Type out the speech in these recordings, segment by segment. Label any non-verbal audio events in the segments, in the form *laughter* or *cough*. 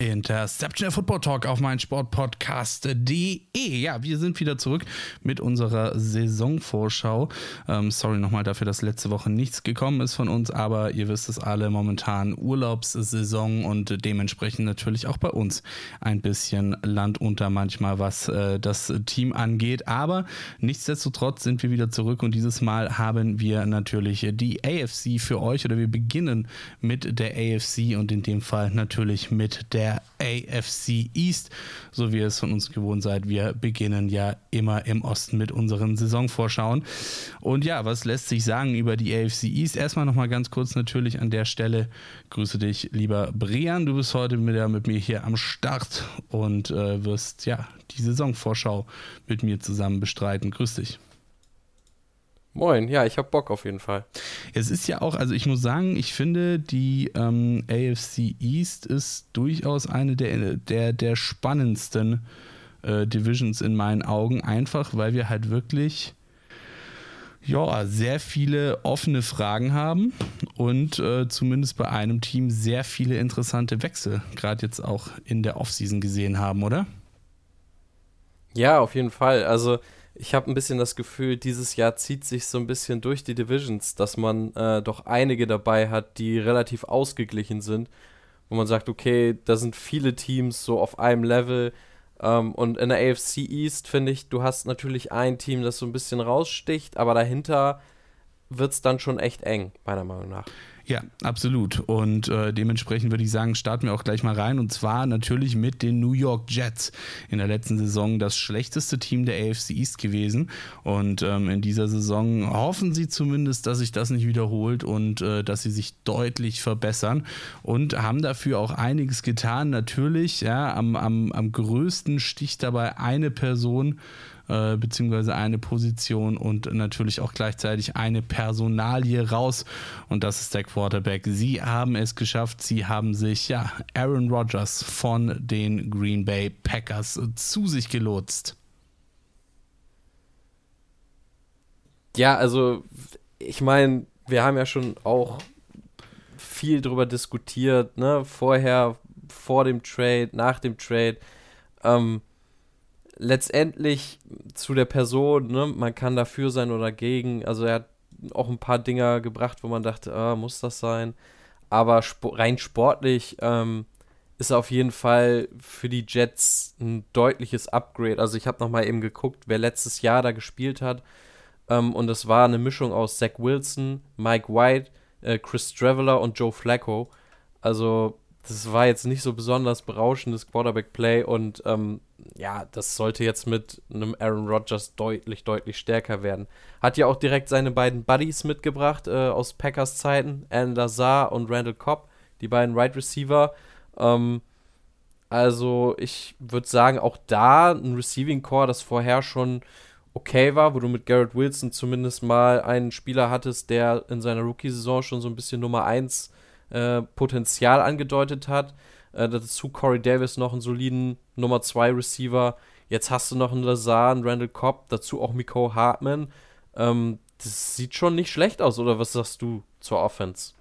Interception der Football Talk auf mein Sportpodcast.de. Ja, wir sind wieder zurück mit unserer Saisonvorschau. Ähm, sorry nochmal dafür, dass letzte Woche nichts gekommen ist von uns, aber ihr wisst es alle, momentan Urlaubssaison und dementsprechend natürlich auch bei uns ein bisschen Land unter manchmal, was äh, das Team angeht. Aber nichtsdestotrotz sind wir wieder zurück und dieses Mal haben wir natürlich die AFC für euch oder wir beginnen mit der AFC und in dem Fall natürlich mit der der AFC East, so wie ihr es von uns gewohnt seid. Wir beginnen ja immer im Osten mit unseren Saisonvorschauen. Und ja, was lässt sich sagen über die AFC East? Erstmal nochmal ganz kurz natürlich an der Stelle. Grüße dich, lieber Brian. Du bist heute wieder mit mir hier am Start und äh, wirst ja die Saisonvorschau mit mir zusammen bestreiten. Grüß dich. Moin, ja, ich hab Bock auf jeden Fall. Es ist ja auch, also ich muss sagen, ich finde, die ähm, AFC East ist durchaus eine der, der, der spannendsten äh, Divisions in meinen Augen, einfach weil wir halt wirklich ja, sehr viele offene Fragen haben und äh, zumindest bei einem Team sehr viele interessante Wechsel, gerade jetzt auch in der Offseason gesehen haben, oder? Ja, auf jeden Fall. Also ich habe ein bisschen das Gefühl, dieses Jahr zieht sich so ein bisschen durch die Divisions, dass man äh, doch einige dabei hat, die relativ ausgeglichen sind, wo man sagt, okay, da sind viele Teams so auf einem Level. Ähm, und in der AFC East finde ich, du hast natürlich ein Team, das so ein bisschen raussticht, aber dahinter wird es dann schon echt eng, meiner Meinung nach. Ja, absolut. Und äh, dementsprechend würde ich sagen, starten wir auch gleich mal rein. Und zwar natürlich mit den New York Jets. In der letzten Saison das schlechteste Team der AFC East gewesen. Und ähm, in dieser Saison hoffen sie zumindest, dass sich das nicht wiederholt und äh, dass sie sich deutlich verbessern. Und haben dafür auch einiges getan. Natürlich, ja, am, am, am größten sticht dabei eine Person äh, beziehungsweise eine Position und natürlich auch gleichzeitig eine Personalie raus. Und das ist der Quarterback. Sie haben es geschafft. Sie haben sich, ja, Aaron Rodgers von den Green Bay Packers zu sich gelotst. Ja, also ich meine, wir haben ja schon auch viel drüber diskutiert, ne? Vorher, vor dem Trade, nach dem Trade. Ähm, letztendlich zu der Person, ne, man kann dafür sein oder dagegen. Also er hat auch ein paar Dinger gebracht, wo man dachte, ah, muss das sein? Aber sp rein sportlich ähm, ist auf jeden Fall für die Jets ein deutliches Upgrade. Also ich habe nochmal eben geguckt, wer letztes Jahr da gespielt hat. Ähm, und das war eine Mischung aus Zach Wilson, Mike White, äh, Chris Traveler und Joe Flacco. Also das war jetzt nicht so besonders berauschendes Quarterback-Play und ähm, ja, das sollte jetzt mit einem Aaron Rodgers deutlich, deutlich stärker werden. Hat ja auch direkt seine beiden Buddies mitgebracht äh, aus Packers Zeiten, Alan Lazar und Randall Cobb, die beiden Right Receiver. Ähm, also ich würde sagen, auch da ein Receiving Core, das vorher schon okay war, wo du mit Garrett Wilson zumindest mal einen Spieler hattest, der in seiner Rookie-Saison schon so ein bisschen Nummer 1 äh, Potenzial angedeutet hat. Äh, dazu Corey Davis noch einen soliden Nummer 2 Receiver. Jetzt hast du noch einen Lazar, einen Randall Cobb, dazu auch Miko Hartman. Ähm, das sieht schon nicht schlecht aus, oder was sagst du zur Offense?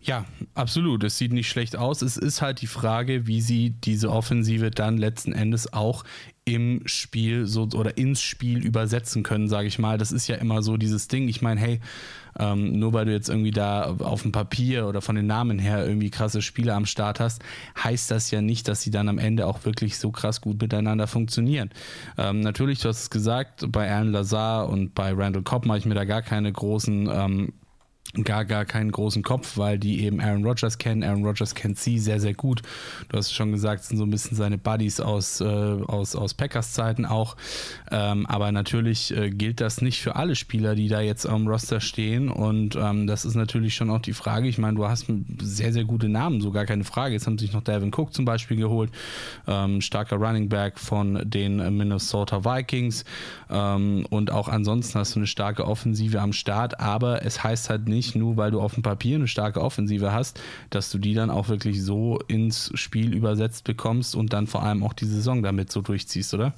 Ja, absolut. Es sieht nicht schlecht aus. Es ist halt die Frage, wie sie diese Offensive dann letzten Endes auch im Spiel so oder ins Spiel übersetzen können, sage ich mal. Das ist ja immer so dieses Ding. Ich meine, hey, ähm, nur weil du jetzt irgendwie da auf dem Papier oder von den Namen her irgendwie krasse Spiele am Start hast, heißt das ja nicht, dass sie dann am Ende auch wirklich so krass gut miteinander funktionieren. Ähm, natürlich, du hast es gesagt, bei Alan Lazar und bei Randall Cobb mache ich mir da gar keine großen ähm, gar, gar keinen großen Kopf, weil die eben Aaron Rodgers kennen. Aaron Rodgers kennt sie sehr, sehr gut. Du hast schon gesagt, sind so ein bisschen seine Buddies aus, äh, aus, aus Packers Zeiten auch. Ähm, aber natürlich äh, gilt das nicht für alle Spieler, die da jetzt am Roster stehen. Und ähm, das ist natürlich schon auch die Frage. Ich meine, du hast sehr, sehr gute Namen, so gar keine Frage. Jetzt haben sich noch Devin Cook zum Beispiel geholt. Ähm, starker Running Back von den Minnesota Vikings. Ähm, und auch ansonsten hast du eine starke Offensive am Start. Aber es heißt halt nicht, nicht nur, weil du auf dem Papier eine starke Offensive hast, dass du die dann auch wirklich so ins Spiel übersetzt bekommst und dann vor allem auch die Saison damit so durchziehst, oder?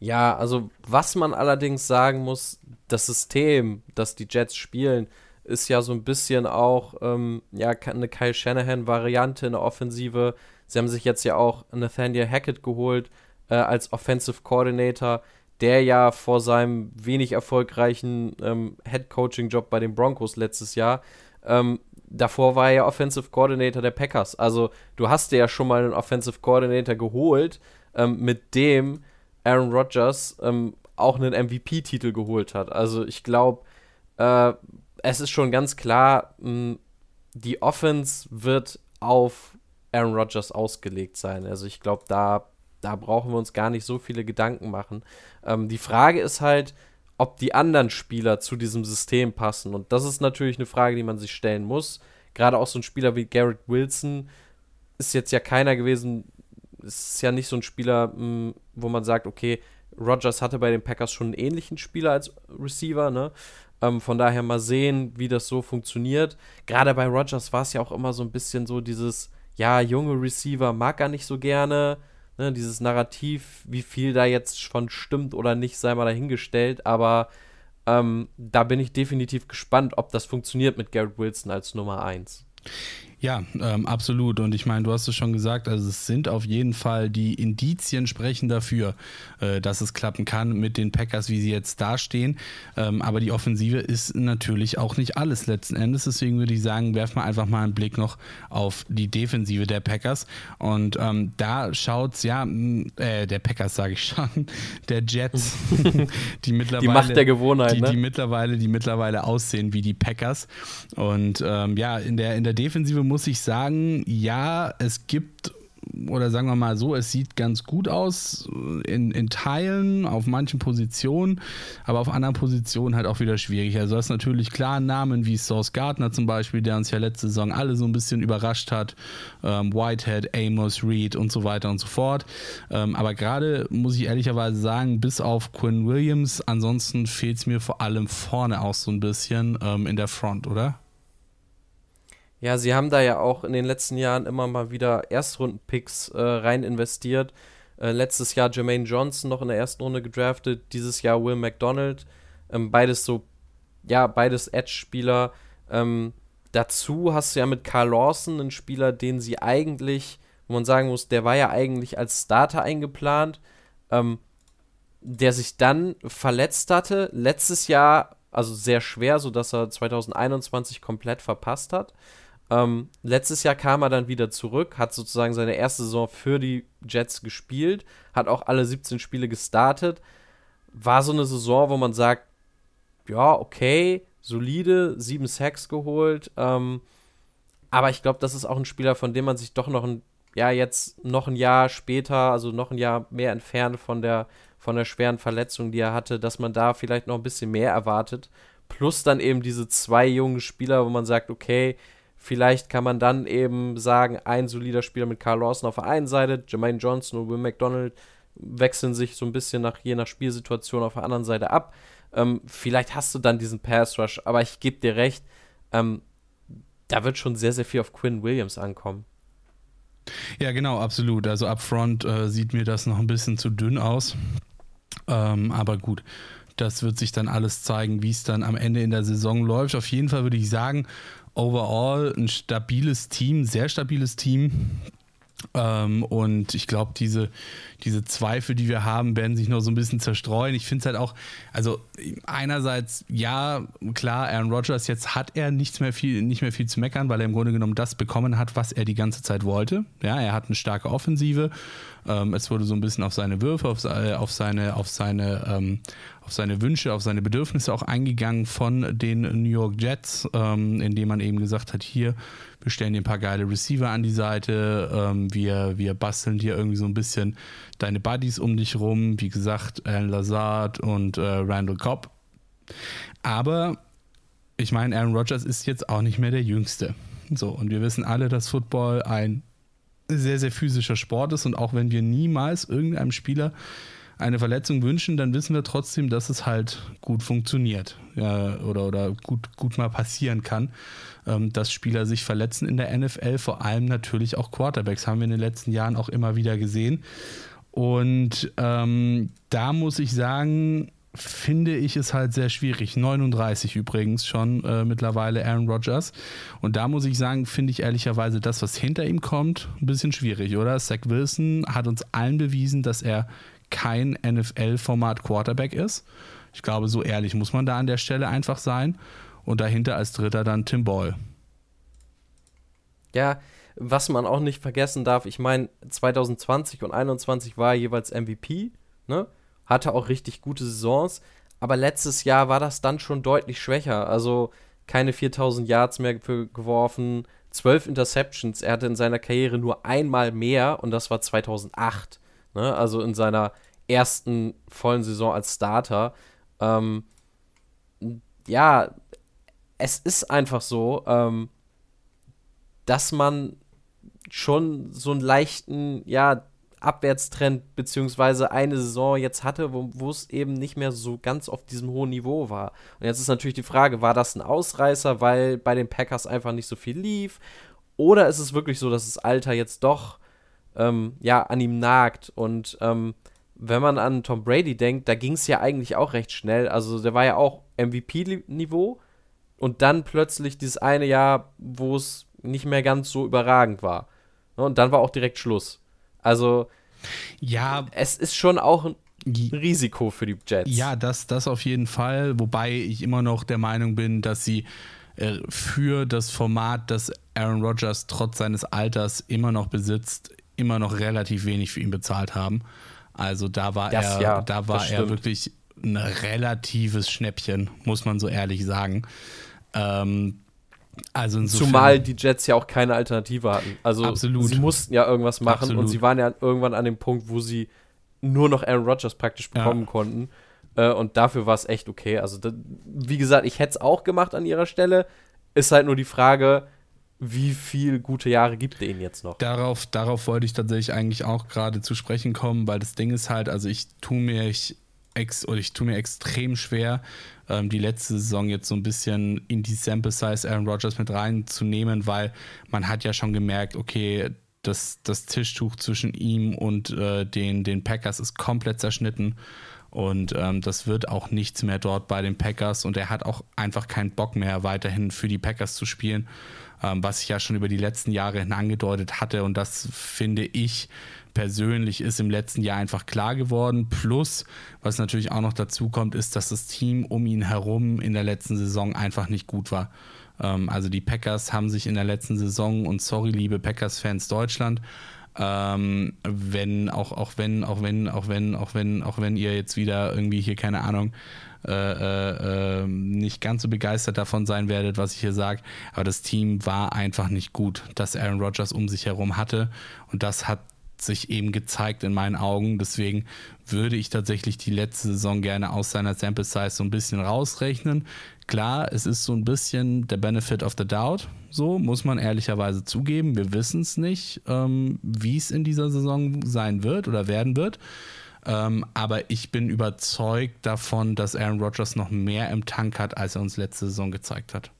Ja, also was man allerdings sagen muss, das System, das die Jets spielen, ist ja so ein bisschen auch ähm, ja, eine Kyle Shanahan-Variante in der Offensive. Sie haben sich jetzt ja auch Nathaniel Hackett geholt äh, als Offensive Coordinator, der ja vor seinem wenig erfolgreichen ähm, Head-Coaching-Job bei den Broncos letztes Jahr ähm, davor war er ja Offensive Coordinator der Packers. Also du hast dir ja schon mal einen Offensive Coordinator geholt, ähm, mit dem Aaron Rodgers ähm, auch einen MVP-Titel geholt hat. Also ich glaube, äh, es ist schon ganz klar, mh, die Offense wird auf Aaron Rodgers ausgelegt sein. Also ich glaube, da, da brauchen wir uns gar nicht so viele Gedanken machen. Ähm, die Frage ist halt, ob die anderen Spieler zu diesem System passen. Und das ist natürlich eine Frage, die man sich stellen muss. Gerade auch so ein Spieler wie Garrett Wilson ist jetzt ja keiner gewesen, ist ja nicht so ein Spieler, hm, wo man sagt, okay, Rogers hatte bei den Packers schon einen ähnlichen Spieler als Receiver, ne? Ähm, von daher mal sehen, wie das so funktioniert. Gerade bei Rogers war es ja auch immer so ein bisschen so dieses, ja, junge Receiver mag er nicht so gerne. Ne, dieses Narrativ, wie viel da jetzt von stimmt oder nicht, sei mal dahingestellt, aber ähm, da bin ich definitiv gespannt, ob das funktioniert mit Garrett Wilson als Nummer 1. Ja, ähm, absolut. Und ich meine, du hast es schon gesagt, also es sind auf jeden Fall die Indizien sprechen dafür, äh, dass es klappen kann mit den Packers, wie sie jetzt dastehen. Ähm, aber die Offensive ist natürlich auch nicht alles letzten Endes. Deswegen würde ich sagen, werfen wir einfach mal einen Blick noch auf die Defensive der Packers. Und ähm, da schaut es ja, äh, der Packers sage ich schon, *laughs* der Jets, *laughs* die mittlerweile. Die Macht der Gewohnheit, die, ne? die mittlerweile, die mittlerweile aussehen wie die Packers. Und ähm, ja, in der, in der Defensive muss muss ich sagen, ja, es gibt oder sagen wir mal so, es sieht ganz gut aus in, in Teilen, auf manchen Positionen, aber auf anderen Positionen halt auch wieder schwierig. Also das ist natürlich klar Namen wie Source Gardner zum Beispiel, der uns ja letzte Saison alle so ein bisschen überrascht hat, ähm, Whitehead, Amos, Reed und so weiter und so fort. Ähm, aber gerade muss ich ehrlicherweise sagen, bis auf Quinn Williams, ansonsten fehlt es mir vor allem vorne auch so ein bisschen ähm, in der Front, oder? Ja, sie haben da ja auch in den letzten Jahren immer mal wieder Erstrunden-Picks äh, rein investiert. Äh, letztes Jahr Jermaine Johnson noch in der ersten Runde gedraftet, dieses Jahr Will McDonald. Ähm, beides so, ja, beides Edge-Spieler. Ähm, dazu hast du ja mit Carl Lawson einen Spieler, den sie eigentlich, wo man sagen muss, der war ja eigentlich als Starter eingeplant, ähm, der sich dann verletzt hatte. Letztes Jahr, also sehr schwer, sodass er 2021 komplett verpasst hat. Ähm, letztes Jahr kam er dann wieder zurück, hat sozusagen seine erste Saison für die Jets gespielt, hat auch alle 17 Spiele gestartet. War so eine Saison, wo man sagt, ja, okay, solide, sieben Sacks geholt. Ähm, aber ich glaube, das ist auch ein Spieler, von dem man sich doch noch ein, ja, jetzt noch ein Jahr später, also noch ein Jahr mehr entfernt von der, von der schweren Verletzung, die er hatte, dass man da vielleicht noch ein bisschen mehr erwartet. Plus dann eben diese zwei jungen Spieler, wo man sagt, okay, Vielleicht kann man dann eben sagen, ein solider Spieler mit Carl Lawson auf der einen Seite, Jermaine Johnson und Will McDonald wechseln sich so ein bisschen nach je nach Spielsituation auf der anderen Seite ab. Ähm, vielleicht hast du dann diesen Pass Rush, aber ich gebe dir recht, ähm, da wird schon sehr, sehr viel auf Quinn Williams ankommen. Ja, genau, absolut. Also upfront äh, sieht mir das noch ein bisschen zu dünn aus. Ähm, aber gut, das wird sich dann alles zeigen, wie es dann am Ende in der Saison läuft. Auf jeden Fall würde ich sagen, overall ein stabiles Team, sehr stabiles Team. Ähm, und ich glaube, diese, diese Zweifel, die wir haben, werden sich noch so ein bisschen zerstreuen. Ich finde es halt auch, also einerseits, ja, klar, Aaron Rodgers, jetzt hat er nichts mehr viel, nicht mehr viel zu meckern, weil er im Grunde genommen das bekommen hat, was er die ganze Zeit wollte. Ja, er hat eine starke Offensive. Ähm, es wurde so ein bisschen auf seine Würfe, auf, auf seine, auf seine, ähm, auf seine Wünsche, auf seine Bedürfnisse auch eingegangen von den New York Jets, ähm, indem man eben gesagt hat, hier, wir stellen dir ein paar geile Receiver an die Seite, ähm, wir, wir basteln dir irgendwie so ein bisschen deine Buddies um dich rum, wie gesagt, Alan Lazard und äh, Randall Cobb. Aber ich meine, Aaron Rodgers ist jetzt auch nicht mehr der Jüngste. So, und wir wissen alle, dass Football ein sehr, sehr physischer Sport ist und auch wenn wir niemals irgendeinem Spieler eine Verletzung wünschen, dann wissen wir trotzdem, dass es halt gut funktioniert ja, oder, oder gut, gut mal passieren kann, ähm, dass Spieler sich verletzen in der NFL, vor allem natürlich auch Quarterbacks, haben wir in den letzten Jahren auch immer wieder gesehen. Und ähm, da muss ich sagen, finde ich es halt sehr schwierig. 39 übrigens schon äh, mittlerweile Aaron Rodgers. Und da muss ich sagen, finde ich ehrlicherweise das, was hinter ihm kommt, ein bisschen schwierig, oder? Zach Wilson hat uns allen bewiesen, dass er kein NFL-Format Quarterback ist. Ich glaube, so ehrlich muss man da an der Stelle einfach sein. Und dahinter als Dritter dann Tim Ball. Ja, was man auch nicht vergessen darf, ich meine, 2020 und 2021 war er jeweils MVP, ne? hatte auch richtig gute Saisons, aber letztes Jahr war das dann schon deutlich schwächer. Also keine 4000 Yards mehr geworfen, 12 Interceptions. Er hatte in seiner Karriere nur einmal mehr und das war 2008. Ne? Also in seiner ersten vollen Saison als Starter. Ähm, ja, es ist einfach so, ähm, dass man schon so einen leichten, ja, Abwärtstrend beziehungsweise eine Saison jetzt hatte, wo es eben nicht mehr so ganz auf diesem hohen Niveau war. Und jetzt ist natürlich die Frage, war das ein Ausreißer, weil bei den Packers einfach nicht so viel lief? Oder ist es wirklich so, dass das Alter jetzt doch ähm, ja, an ihm nagt? Und ähm, wenn man an Tom Brady denkt, da ging es ja eigentlich auch recht schnell. Also der war ja auch MVP-Niveau und dann plötzlich dieses eine Jahr, wo es nicht mehr ganz so überragend war. Und dann war auch direkt Schluss. Also, ja, es ist schon auch ein Risiko für die Jets. Ja, das, das auf jeden Fall. Wobei ich immer noch der Meinung bin, dass sie äh, für das Format, das Aaron Rodgers trotz seines Alters immer noch besitzt, immer noch relativ wenig für ihn bezahlt haben. Also da war das, er, ja, da war er wirklich ein relatives Schnäppchen, muss man so ehrlich sagen. Ähm, also insofern, Zumal die Jets ja auch keine Alternative hatten. Also absolut. sie mussten ja irgendwas machen absolut. und sie waren ja irgendwann an dem Punkt, wo sie nur noch Aaron Rodgers praktisch bekommen ja. konnten. Äh, und dafür war es echt okay. Also, das, wie gesagt, ich hätte es auch gemacht an ihrer Stelle. Ist halt nur die Frage, wie viel gute Jahre gibt ihnen jetzt noch? Darauf, darauf wollte ich tatsächlich eigentlich auch gerade zu sprechen kommen, weil das Ding ist halt, also ich tue mir, ich, ex, oder ich tue mir extrem schwer, ähm, die letzte Saison jetzt so ein bisschen in die Sample Size Aaron Rodgers mit reinzunehmen, weil man hat ja schon gemerkt, okay, das, das Tischtuch zwischen ihm und äh, den, den Packers ist komplett zerschnitten. Und ähm, das wird auch nichts mehr dort bei den Packers. Und er hat auch einfach keinen Bock mehr, weiterhin für die Packers zu spielen, ähm, was ich ja schon über die letzten Jahre hin angedeutet hatte. Und das finde ich persönlich ist im letzten Jahr einfach klar geworden. Plus, was natürlich auch noch dazu kommt, ist, dass das Team um ihn herum in der letzten Saison einfach nicht gut war. Ähm, also die Packers haben sich in der letzten Saison, und sorry, liebe Packers-Fans Deutschland, ähm, wenn, auch, auch wenn, auch wenn, auch wenn, auch wenn, auch wenn ihr jetzt wieder irgendwie hier, keine Ahnung, äh, äh, ähm, nicht ganz so begeistert davon sein werdet, was ich hier sage. Aber das Team war einfach nicht gut, das Aaron Rodgers um sich herum hatte. Und das hat sich eben gezeigt in meinen Augen. Deswegen würde ich tatsächlich die letzte Saison gerne aus seiner Sample Size so ein bisschen rausrechnen. Klar, es ist so ein bisschen der Benefit of the Doubt. So muss man ehrlicherweise zugeben. Wir wissen es nicht, ähm, wie es in dieser Saison sein wird oder werden wird. Ähm, aber ich bin überzeugt davon, dass Aaron Rodgers noch mehr im Tank hat, als er uns letzte Saison gezeigt hat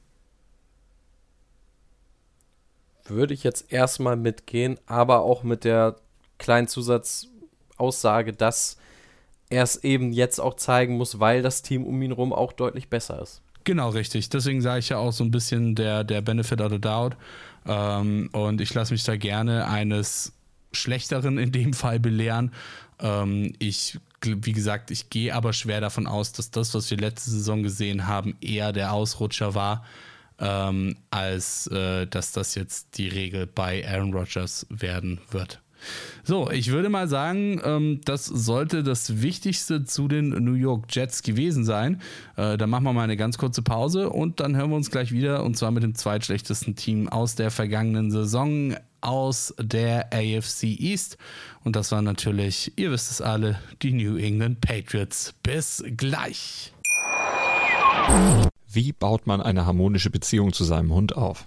würde ich jetzt erstmal mitgehen, aber auch mit der kleinen Zusatzaussage, dass er es eben jetzt auch zeigen muss, weil das Team um ihn herum auch deutlich besser ist. Genau, richtig. Deswegen sage ich ja auch so ein bisschen der, der Benefit of the Doubt. Ähm, und ich lasse mich da gerne eines Schlechteren in dem Fall belehren. Ähm, ich, wie gesagt, ich gehe aber schwer davon aus, dass das, was wir letzte Saison gesehen haben, eher der Ausrutscher war, ähm, als äh, dass das jetzt die Regel bei Aaron Rodgers werden wird. So, ich würde mal sagen, ähm, das sollte das Wichtigste zu den New York Jets gewesen sein. Äh, dann machen wir mal eine ganz kurze Pause und dann hören wir uns gleich wieder und zwar mit dem zweitschlechtesten Team aus der vergangenen Saison aus der AFC East. Und das waren natürlich, ihr wisst es alle, die New England Patriots. Bis gleich. Wie baut man eine harmonische Beziehung zu seinem Hund auf?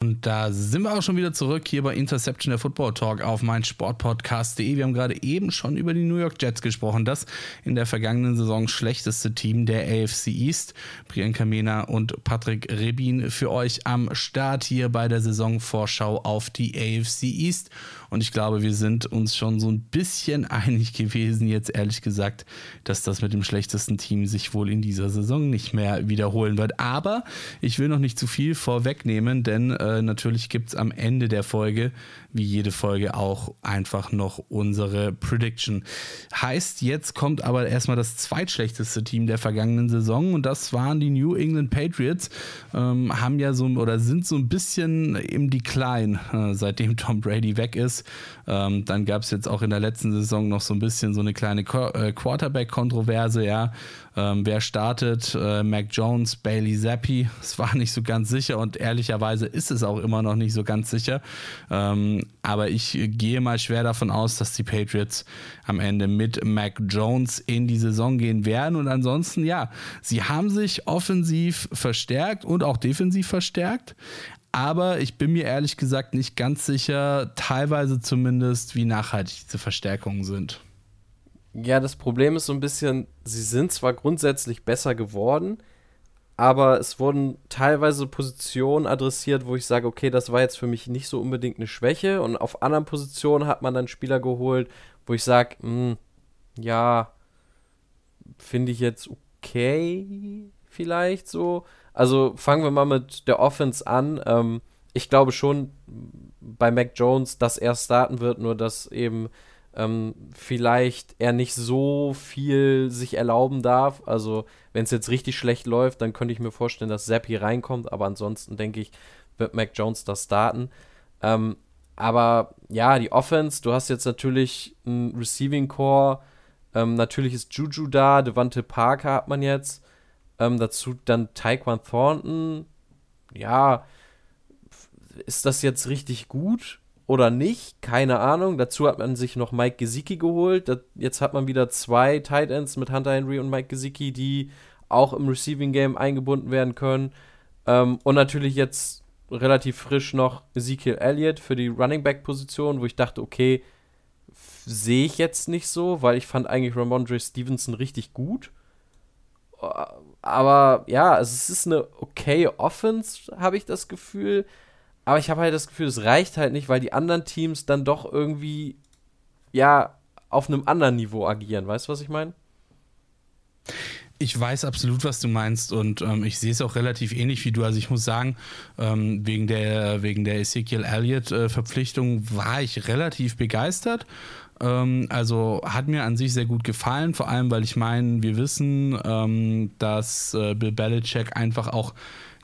Da sind wir auch schon wieder zurück hier bei Interception der Football Talk auf mein Sportpodcast.de. Wir haben gerade eben schon über die New York Jets gesprochen, das in der vergangenen Saison schlechteste Team der AFC East. Priyanka Mena und Patrick Rebin für euch am Start hier bei der Saisonvorschau auf die AFC East. Und ich glaube, wir sind uns schon so ein bisschen einig *laughs* gewesen, jetzt ehrlich gesagt, dass das mit dem schlechtesten Team sich wohl in dieser Saison nicht mehr wiederholen wird. Aber ich will noch nicht zu viel vorwegnehmen, denn äh, natürlich gibt es am Ende der Folge, wie jede Folge, auch einfach noch unsere Prediction. Heißt, jetzt kommt aber erstmal das zweitschlechteste Team der vergangenen Saison und das waren die New England Patriots. Ähm, haben ja so oder sind so ein bisschen im Decline, äh, seitdem Tom Brady weg ist. Ähm, dann gab es jetzt auch in der letzten Saison noch so ein bisschen so eine kleine äh, Quarterback-Kontroverse, ja. Ähm, wer startet? Äh, Mac Jones, Bailey Zappi. Es war nicht so ganz sicher und ehrlicherweise ist es auch immer noch nicht so ganz sicher. Ähm, aber ich gehe mal schwer davon aus, dass die Patriots am Ende mit Mac Jones in die Saison gehen werden. Und ansonsten, ja, sie haben sich offensiv verstärkt und auch defensiv verstärkt. Aber ich bin mir ehrlich gesagt nicht ganz sicher, teilweise zumindest, wie nachhaltig diese Verstärkungen sind. Ja, das Problem ist so ein bisschen, sie sind zwar grundsätzlich besser geworden, aber es wurden teilweise Positionen adressiert, wo ich sage, okay, das war jetzt für mich nicht so unbedingt eine Schwäche. Und auf anderen Positionen hat man dann Spieler geholt, wo ich sage, hm, ja, finde ich jetzt okay, vielleicht so. Also fangen wir mal mit der Offense an. Ähm, ich glaube schon bei Mac Jones, dass er starten wird, nur dass eben ähm, vielleicht er nicht so viel sich erlauben darf. Also, wenn es jetzt richtig schlecht läuft, dann könnte ich mir vorstellen, dass Zappi reinkommt, aber ansonsten denke ich, wird Mac Jones das starten. Ähm, aber ja, die Offense, du hast jetzt natürlich ein Receiving Core. Ähm, natürlich ist Juju da, Devante Parker hat man jetzt. Ähm, dazu dann Taekwon Thornton. Ja, ist das jetzt richtig gut? Oder nicht, keine Ahnung. Dazu hat man sich noch Mike Gesicki geholt. Das, jetzt hat man wieder zwei Tight Ends mit Hunter Henry und Mike Gesicki, die auch im Receiving Game eingebunden werden können. Ähm, und natürlich jetzt relativ frisch noch Ezekiel Elliott für die Running Back Position, wo ich dachte, okay, sehe ich jetzt nicht so, weil ich fand eigentlich Ramondre Stevenson richtig gut. Aber ja, es ist eine okay Offense, habe ich das Gefühl. Aber ich habe halt das Gefühl, es reicht halt nicht, weil die anderen Teams dann doch irgendwie, ja, auf einem anderen Niveau agieren. Weißt du, was ich meine? Ich weiß absolut, was du meinst und ähm, ich sehe es auch relativ ähnlich wie du. Also ich muss sagen, ähm, wegen der wegen der Ezekiel Elliott äh, war ich relativ begeistert. Ähm, also hat mir an sich sehr gut gefallen, vor allem weil ich meine, wir wissen, ähm, dass äh, Bill Belichick einfach auch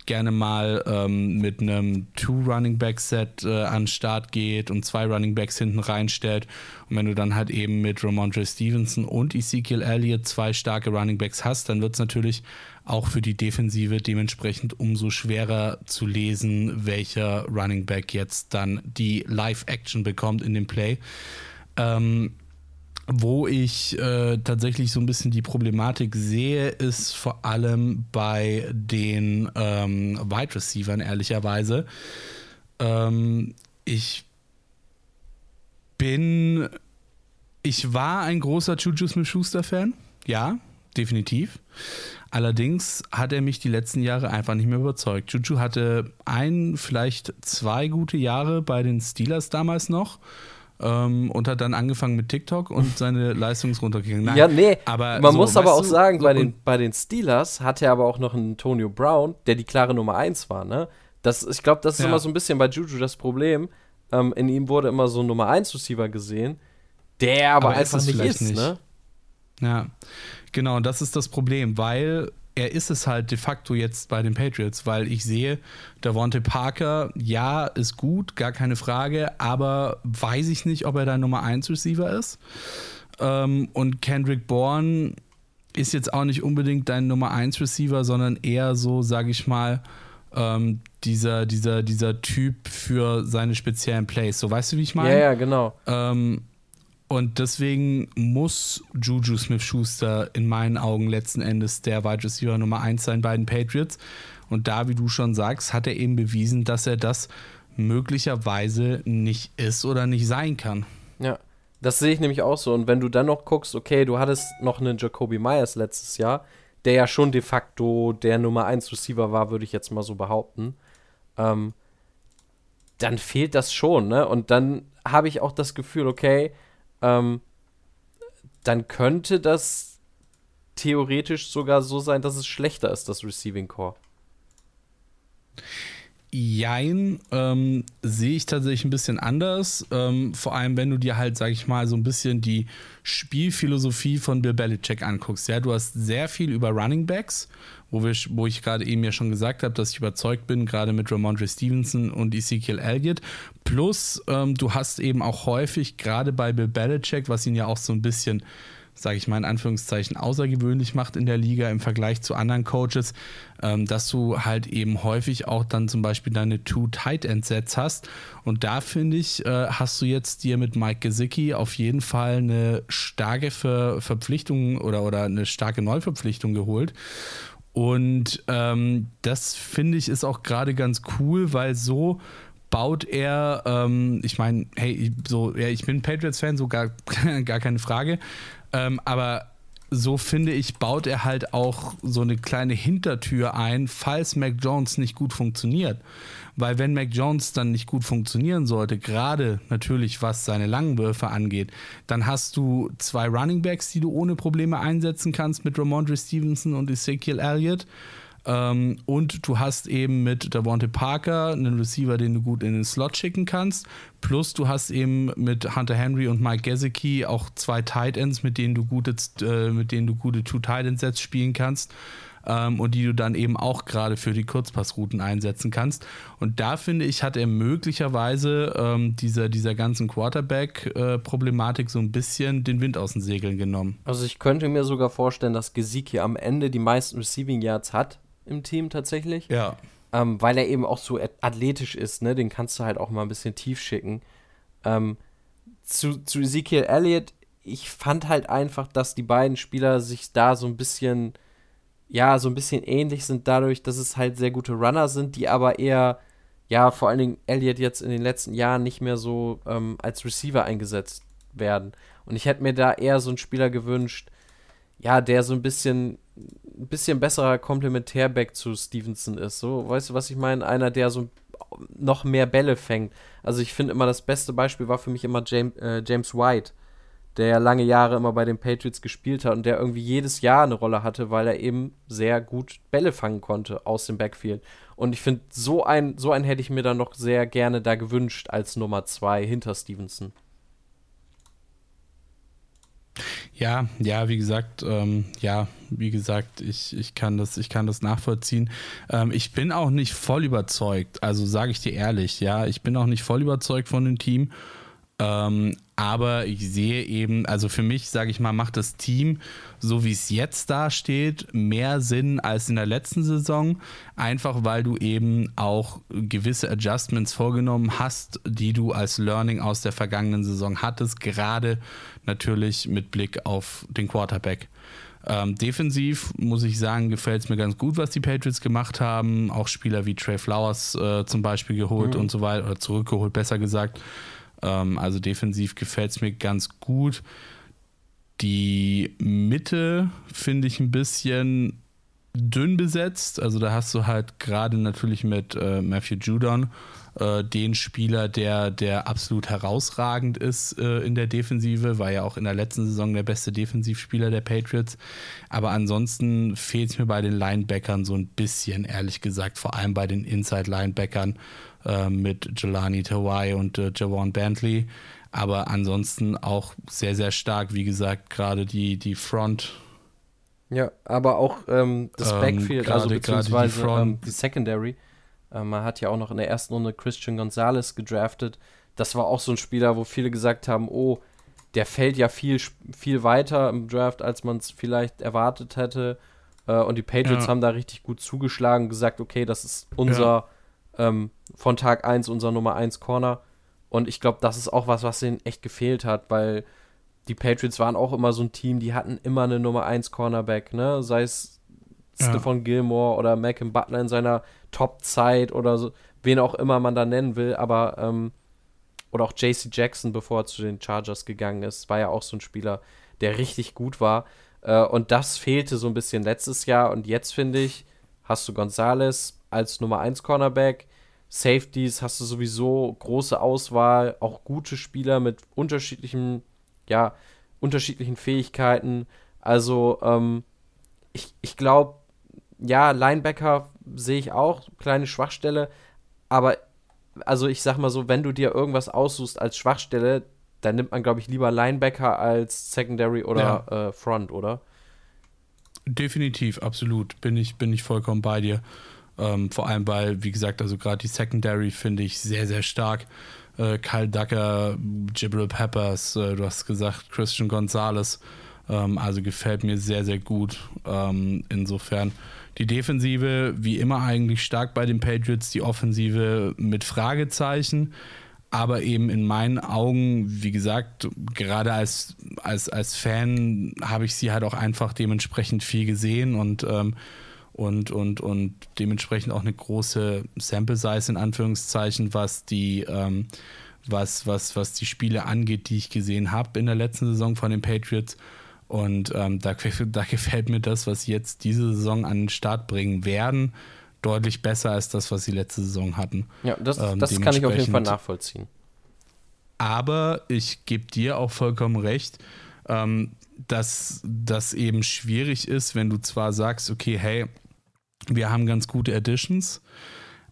gerne mal ähm, mit einem Two-Running-Back-Set äh, an den Start geht und zwei Running-Backs hinten reinstellt. Und wenn du dann halt eben mit Ramondre Stevenson und Ezekiel Elliott zwei starke Running-Backs hast, dann wird es natürlich auch für die Defensive dementsprechend umso schwerer zu lesen, welcher Running Back jetzt dann die Live-Action bekommt in dem Play. Ähm, wo ich äh, tatsächlich so ein bisschen die Problematik sehe, ist vor allem bei den ähm, Wide Receivers, ehrlicherweise. Ähm, ich bin. Ich war ein großer Juju Smith-Schuster-Fan. Ja, definitiv. Allerdings hat er mich die letzten Jahre einfach nicht mehr überzeugt. Juju hatte ein, vielleicht zwei gute Jahre bei den Steelers damals noch ähm, und hat dann angefangen mit TikTok und seine *laughs* Leistung ist runtergegangen. Nein, ja, nee, aber man so, muss aber auch sagen, so bei, den, bei den Steelers hat er aber auch noch einen Antonio Brown, der die klare Nummer 1 war, ne? Das, ich glaube, das ist ja. immer so ein bisschen bei Juju das Problem. Ähm, in ihm wurde immer so ein Nummer 1 Receiver gesehen, der aber, aber einfach nicht ist, nicht. ne? Ja, genau, das ist das Problem, weil er ist es halt de facto jetzt bei den Patriots, weil ich sehe, Davante Parker, ja, ist gut, gar keine Frage, aber weiß ich nicht, ob er der Nummer 1 Receiver ist. Ähm, und Kendrick Bourne ist jetzt auch nicht unbedingt dein Nummer 1 Receiver, sondern eher so, sage ich mal, ähm, dieser, dieser, dieser Typ für seine speziellen Plays. So, weißt du, wie ich meine? Ja, ja, genau. Ähm, und deswegen muss Juju Smith-Schuster in meinen Augen letzten Endes der Wide Receiver Nummer 1 sein bei den Patriots. Und da, wie du schon sagst, hat er eben bewiesen, dass er das möglicherweise nicht ist oder nicht sein kann. Ja, das sehe ich nämlich auch so. Und wenn du dann noch guckst, okay, du hattest noch einen Jacoby Myers letztes Jahr, der ja schon de facto der Nummer 1 Receiver war, würde ich jetzt mal so behaupten, ähm, dann fehlt das schon, ne? Und dann habe ich auch das Gefühl, okay, ähm, dann könnte das theoretisch sogar so sein, dass es schlechter ist, das Receiving Core. Jein, ähm, sehe ich tatsächlich ein bisschen anders. Ähm, vor allem, wenn du dir halt, sag ich mal, so ein bisschen die Spielphilosophie von Bill Belichick anguckst. Ja, du hast sehr viel über Running Backs, wo, wir, wo ich gerade eben ja schon gesagt habe, dass ich überzeugt bin, gerade mit Ramondre Stevenson und Ezekiel Elliott. Plus, ähm, du hast eben auch häufig, gerade bei Bill Belichick, was ihn ja auch so ein bisschen sage ich mal in Anführungszeichen, außergewöhnlich macht in der Liga im Vergleich zu anderen Coaches, ähm, dass du halt eben häufig auch dann zum Beispiel deine Two Tight End Sets hast. Und da finde ich, äh, hast du jetzt dir mit Mike Gesicki auf jeden Fall eine starke Ver Verpflichtung oder, oder eine starke Neuverpflichtung geholt. Und ähm, das finde ich ist auch gerade ganz cool, weil so baut er, ähm, ich meine, hey, so, ja, ich bin Patriots-Fan, so gar, *laughs* gar keine Frage. Ähm, aber so finde ich, baut er halt auch so eine kleine Hintertür ein, falls Mac Jones nicht gut funktioniert. Weil wenn Mac Jones dann nicht gut funktionieren sollte, gerade natürlich was seine langen Würfe angeht, dann hast du zwei Running Backs, die du ohne Probleme einsetzen kannst mit Ramondre Stevenson und Ezekiel Elliott. Ähm, und du hast eben mit Davante Parker einen Receiver, den du gut in den Slot schicken kannst. Plus du hast eben mit Hunter Henry und Mike Gesicki auch zwei Tight Ends, mit denen du gute, äh, mit denen du gute Two Tight End Sets spielen kannst. Ähm, und die du dann eben auch gerade für die Kurzpassrouten einsetzen kannst. Und da finde ich, hat er möglicherweise ähm, dieser, dieser ganzen Quarterback-Problematik so ein bisschen den Wind aus den Segeln genommen. Also ich könnte mir sogar vorstellen, dass Gesicki am Ende die meisten Receiving Yards hat im Team tatsächlich. Ja. Ähm, weil er eben auch so athletisch ist, ne? Den kannst du halt auch mal ein bisschen tief schicken. Ähm, zu, zu Ezekiel Elliott, ich fand halt einfach, dass die beiden Spieler sich da so ein bisschen, ja, so ein bisschen ähnlich sind, dadurch, dass es halt sehr gute Runner sind, die aber eher, ja, vor allen Dingen Elliott jetzt in den letzten Jahren nicht mehr so ähm, als Receiver eingesetzt werden. Und ich hätte mir da eher so einen Spieler gewünscht, ja, der so ein bisschen ein bisschen besserer Komplementärback zu Stevenson ist. So, weißt du, was ich meine? Einer, der so noch mehr Bälle fängt. Also ich finde immer das beste Beispiel war für mich immer James, äh, James White, der ja lange Jahre immer bei den Patriots gespielt hat und der irgendwie jedes Jahr eine Rolle hatte, weil er eben sehr gut Bälle fangen konnte aus dem Backfield. Und ich finde, so ein, so ein hätte ich mir dann noch sehr gerne da gewünscht als Nummer zwei hinter Stevenson. Ja, ja, wie gesagt, ähm, ja, wie gesagt, ich, ich, kann das, ich kann das nachvollziehen. Ähm, ich bin auch nicht voll überzeugt, also sage ich dir ehrlich, ja, ich bin auch nicht voll überzeugt von dem Team. Ähm, aber ich sehe eben, also für mich, sage ich mal, macht das Team, so wie es jetzt dasteht, mehr Sinn als in der letzten Saison. Einfach weil du eben auch gewisse Adjustments vorgenommen hast, die du als Learning aus der vergangenen Saison hattest, gerade natürlich mit Blick auf den Quarterback. Ähm, defensiv muss ich sagen, gefällt es mir ganz gut, was die Patriots gemacht haben. Auch Spieler wie Trey Flowers äh, zum Beispiel geholt mhm. und so weiter, oder zurückgeholt, besser gesagt. Ähm, also defensiv gefällt es mir ganz gut. Die Mitte finde ich ein bisschen dünn besetzt. Also da hast du halt gerade natürlich mit äh, Matthew Judon äh, den Spieler, der, der absolut herausragend ist äh, in der Defensive, war ja auch in der letzten Saison der beste Defensivspieler der Patriots. Aber ansonsten fehlt es mir bei den Linebackern so ein bisschen, ehrlich gesagt, vor allem bei den Inside-Linebackern äh, mit Jelani Tawai und äh, Javon Bentley. Aber ansonsten auch sehr, sehr stark, wie gesagt, gerade die, die Front. Ja, aber auch ähm, das ähm, Backfield, also beziehungsweise die, ähm, die Secondary. Äh, man hat ja auch noch in der ersten Runde Christian Gonzalez gedraftet. Das war auch so ein Spieler, wo viele gesagt haben, oh, der fällt ja viel, viel weiter im Draft, als man es vielleicht erwartet hätte. Äh, und die Patriots ja. haben da richtig gut zugeschlagen, gesagt, okay, das ist unser ja ähm, von Tag 1 unser Nummer 1 Corner. Und ich glaube, das ist auch was, was ihnen echt gefehlt hat, weil die Patriots waren auch immer so ein Team, die hatten immer eine Nummer 1 Cornerback, ne? Sei es ja. Stephon Gilmore oder Malcolm Butler in seiner Top-Zeit oder so. wen auch immer man da nennen will, aber ähm, oder auch JC Jackson, bevor er zu den Chargers gegangen ist, war ja auch so ein Spieler, der richtig gut war. Äh, und das fehlte so ein bisschen letztes Jahr. Und jetzt finde ich, hast du Gonzalez als Nummer 1 Cornerback. Safeties hast du sowieso große Auswahl, auch gute Spieler mit unterschiedlichen, ja, unterschiedlichen Fähigkeiten. Also, ähm, ich, ich glaube, ja, Linebacker sehe ich auch, kleine Schwachstelle, aber also ich sag mal so, wenn du dir irgendwas aussuchst als Schwachstelle, dann nimmt man, glaube ich, lieber Linebacker als Secondary oder ja. äh, Front, oder? Definitiv, absolut. Bin ich, bin ich vollkommen bei dir. Ähm, vor allem, weil, wie gesagt, also gerade die Secondary finde ich sehr, sehr stark. Äh, Kyle Ducker, Jibril Peppers, äh, du hast gesagt, Christian Gonzalez. Ähm, also gefällt mir sehr, sehr gut. Ähm, insofern die Defensive, wie immer, eigentlich stark bei den Patriots, die Offensive mit Fragezeichen. Aber eben in meinen Augen, wie gesagt, gerade als, als, als Fan habe ich sie halt auch einfach dementsprechend viel gesehen und, ähm, und, und, und dementsprechend auch eine große Sample Size in Anführungszeichen, was die, ähm, was, was, was die Spiele angeht, die ich gesehen habe in der letzten Saison von den Patriots. Und ähm, da, *laughs* da gefällt mir das, was sie jetzt diese Saison an den Start bringen werden deutlich besser als das, was sie letzte Saison hatten. Ja, das, ähm, das kann ich auf jeden Fall nachvollziehen. Aber ich gebe dir auch vollkommen recht, ähm, dass das eben schwierig ist, wenn du zwar sagst, okay, hey, wir haben ganz gute Additions,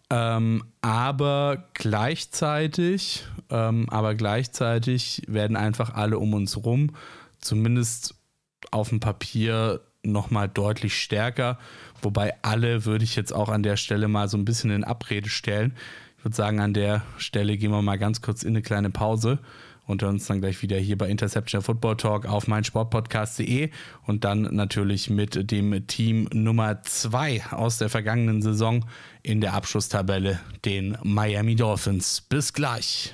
ähm, aber gleichzeitig, ähm, aber gleichzeitig werden einfach alle um uns rum, zumindest auf dem Papier, nochmal deutlich stärker. Wobei alle würde ich jetzt auch an der Stelle mal so ein bisschen in Abrede stellen. Ich würde sagen, an der Stelle gehen wir mal ganz kurz in eine kleine Pause und hören uns dann gleich wieder hier bei Interception Football Talk auf meinsportpodcast.de und dann natürlich mit dem Team Nummer 2 aus der vergangenen Saison in der Abschlusstabelle, den Miami Dolphins. Bis gleich.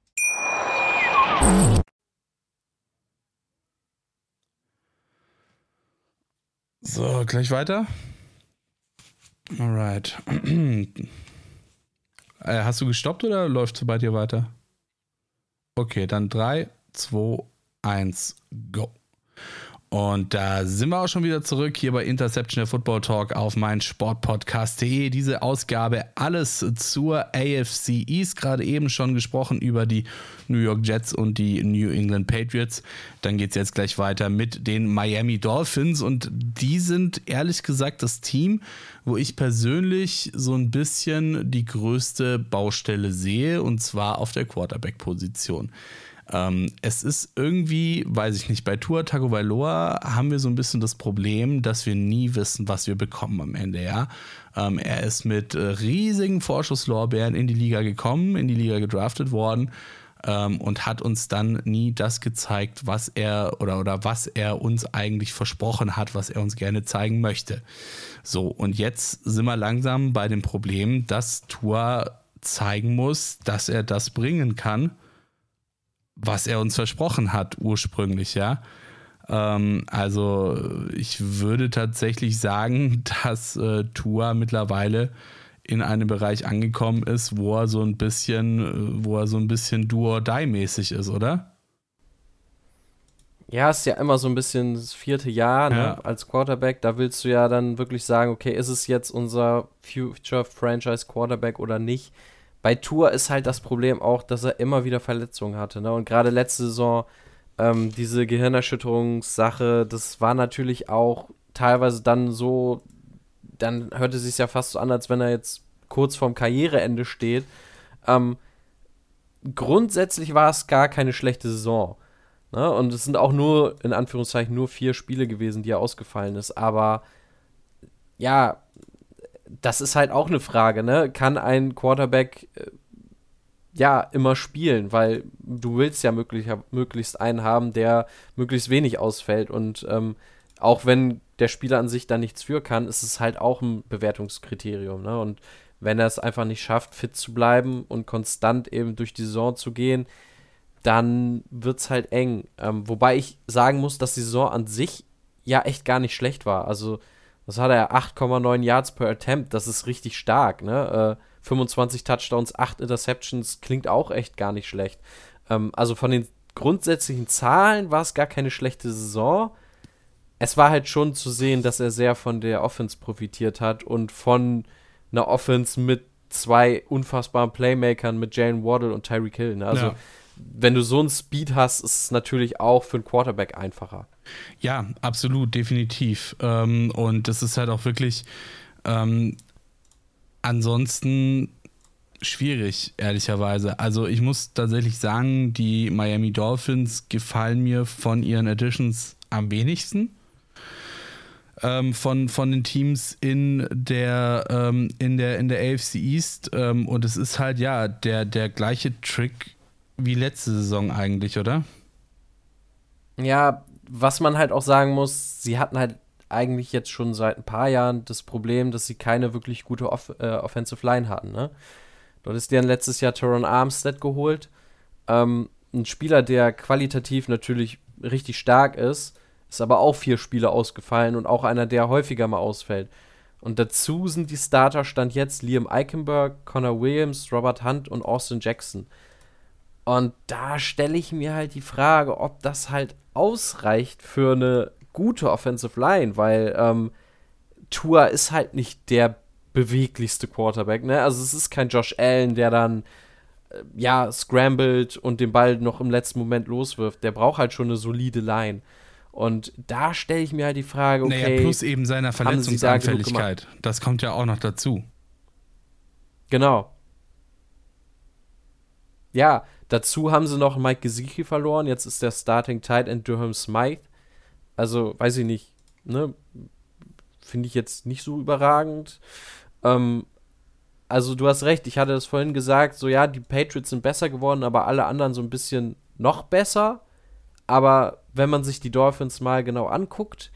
So, gleich weiter. Alright. *clears throat* äh, hast du gestoppt oder läuft es bei dir weiter? Okay, dann 3, 2, 1, go. Und da sind wir auch schon wieder zurück hier bei Interception Football Talk auf mein Sportpodcast.de. Diese Ausgabe alles zur AFC East. Gerade eben schon gesprochen über die New York Jets und die New England Patriots. Dann geht es jetzt gleich weiter mit den Miami Dolphins. Und die sind ehrlich gesagt das Team, wo ich persönlich so ein bisschen die größte Baustelle sehe. Und zwar auf der Quarterback-Position. Ähm, es ist irgendwie, weiß ich nicht, bei Tour Tagovailoa haben wir so ein bisschen das Problem, dass wir nie wissen, was wir bekommen am Ende, ja. Ähm, er ist mit äh, riesigen Vorschusslorbeeren in die Liga gekommen, in die Liga gedraftet worden ähm, und hat uns dann nie das gezeigt, was er oder, oder was er uns eigentlich versprochen hat, was er uns gerne zeigen möchte. So, und jetzt sind wir langsam bei dem Problem, dass Tour zeigen muss, dass er das bringen kann was er uns versprochen hat ursprünglich, ja. Ähm, also ich würde tatsächlich sagen, *laughs* dass äh, Tua mittlerweile in einem Bereich angekommen ist, wo er so ein bisschen, äh, wo er so ein bisschen Do-or-Die-mäßig ist, oder? Ja, ist ja immer so ein bisschen das vierte Jahr ne, ja. als Quarterback. Da willst du ja dann wirklich sagen, okay, ist es jetzt unser Future Franchise Quarterback oder nicht? Bei Tour ist halt das Problem auch, dass er immer wieder Verletzungen hatte. Ne? Und gerade letzte Saison, ähm, diese Gehirnerschütterungssache, das war natürlich auch teilweise dann so, dann hörte es sich ja fast so an, als wenn er jetzt kurz vorm Karriereende steht. Ähm, grundsätzlich war es gar keine schlechte Saison. Ne? Und es sind auch nur, in Anführungszeichen, nur vier Spiele gewesen, die er ausgefallen ist. Aber ja, das ist halt auch eine Frage, ne? Kann ein Quarterback äh, ja immer spielen, weil du willst ja möglich, möglichst einen haben, der möglichst wenig ausfällt. Und ähm, auch wenn der Spieler an sich da nichts für kann, ist es halt auch ein Bewertungskriterium. Ne? Und wenn er es einfach nicht schafft, fit zu bleiben und konstant eben durch die Saison zu gehen, dann wird es halt eng. Ähm, wobei ich sagen muss, dass die Saison an sich ja echt gar nicht schlecht war. Also, was hat er? 8,9 Yards per Attempt, das ist richtig stark, ne? Äh, 25 Touchdowns, 8 Interceptions, klingt auch echt gar nicht schlecht. Ähm, also von den grundsätzlichen Zahlen war es gar keine schlechte Saison. Es war halt schon zu sehen, dass er sehr von der Offense profitiert hat und von einer Offense mit zwei unfassbaren Playmakern, mit Jalen Waddle und Tyreek Hill. Ne? Also ja wenn du so einen Speed hast, ist es natürlich auch für einen Quarterback einfacher. Ja, absolut, definitiv. Ähm, und das ist halt auch wirklich ähm, ansonsten schwierig, ehrlicherweise. Also ich muss tatsächlich sagen, die Miami Dolphins gefallen mir von ihren Additions am wenigsten. Ähm, von, von den Teams in der, ähm, in der, in der AFC East. Ähm, und es ist halt ja der, der gleiche Trick wie letzte Saison eigentlich, oder? Ja, was man halt auch sagen muss, sie hatten halt eigentlich jetzt schon seit ein paar Jahren das Problem, dass sie keine wirklich gute Off äh, Offensive Line hatten. Ne? Dort ist deren letztes Jahr Teron Armstead geholt. Ähm, ein Spieler, der qualitativ natürlich richtig stark ist, ist aber auch vier Spiele ausgefallen und auch einer, der häufiger mal ausfällt. Und dazu sind die Starter Stand jetzt Liam Eichenberg, Connor Williams, Robert Hunt und Austin Jackson. Und da stelle ich mir halt die Frage, ob das halt ausreicht für eine gute Offensive Line, weil ähm, Tua ist halt nicht der beweglichste Quarterback, ne? Also es ist kein Josh Allen, der dann äh, ja scrambled und den Ball noch im letzten Moment loswirft. Der braucht halt schon eine solide Line. Und da stelle ich mir halt die Frage, okay. Naja, plus eben seiner Verletzungsanfälligkeit. Da das kommt ja auch noch dazu. Genau. Ja, Dazu haben sie noch Mike Gesicki verloren. Jetzt ist der Starting Tight End Durham Smythe. Also, weiß ich nicht. Ne? Finde ich jetzt nicht so überragend. Ähm, also, du hast recht. Ich hatte das vorhin gesagt. So, ja, die Patriots sind besser geworden, aber alle anderen so ein bisschen noch besser. Aber wenn man sich die Dolphins mal genau anguckt,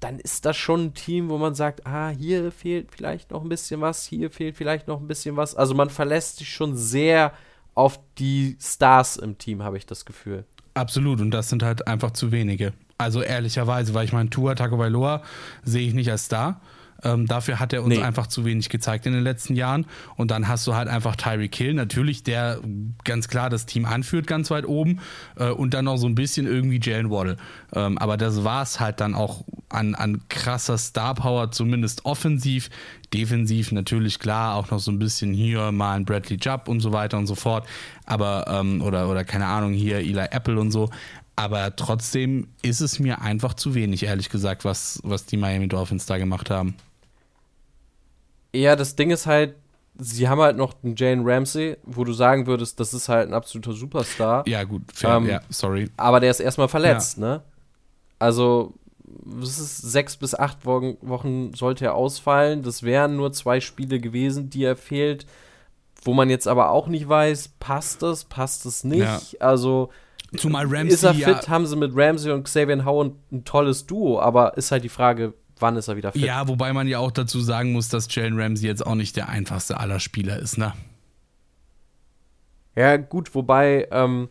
dann ist das schon ein Team, wo man sagt, ah, hier fehlt vielleicht noch ein bisschen was, hier fehlt vielleicht noch ein bisschen was. Also man verlässt sich schon sehr auf die Stars im Team, habe ich das Gefühl. Absolut, und das sind halt einfach zu wenige. Also ehrlicherweise, weil ich meine, Tua Tagovailoa sehe ich nicht als Star. Ähm, dafür hat er uns nee. einfach zu wenig gezeigt in den letzten Jahren. Und dann hast du halt einfach Tyreek Hill, natürlich, der ganz klar das Team anführt, ganz weit oben. Äh, und dann noch so ein bisschen irgendwie Jalen Waddle. Ähm, aber das war es halt dann auch an, an krasser Star Power, zumindest offensiv. Defensiv natürlich klar, auch noch so ein bisschen hier mal ein Bradley Jubb und so weiter und so fort. Aber, ähm, oder, oder keine Ahnung, hier Eli Apple und so. Aber trotzdem ist es mir einfach zu wenig, ehrlich gesagt, was, was die Miami Dolphins da gemacht haben. Ja, das Ding ist halt, sie haben halt noch einen Jane Ramsey, wo du sagen würdest, das ist halt ein absoluter Superstar. Ja, gut, fair, ähm, ja, sorry. Aber der ist erstmal verletzt, ja. ne? Also, es ist sechs bis acht Wochen, Wochen sollte er ausfallen. Das wären nur zwei Spiele gewesen, die er fehlt. Wo man jetzt aber auch nicht weiß, passt das, passt es nicht. Ja. Also, Zumal Ramsey. Ist er fit, ja, haben sie mit Ramsey und Xavier Howard ein tolles Duo, aber ist halt die Frage, wann ist er wieder fit? Ja, wobei man ja auch dazu sagen muss, dass Jalen Ramsey jetzt auch nicht der einfachste aller Spieler ist, ne? Ja, gut, wobei, ähm,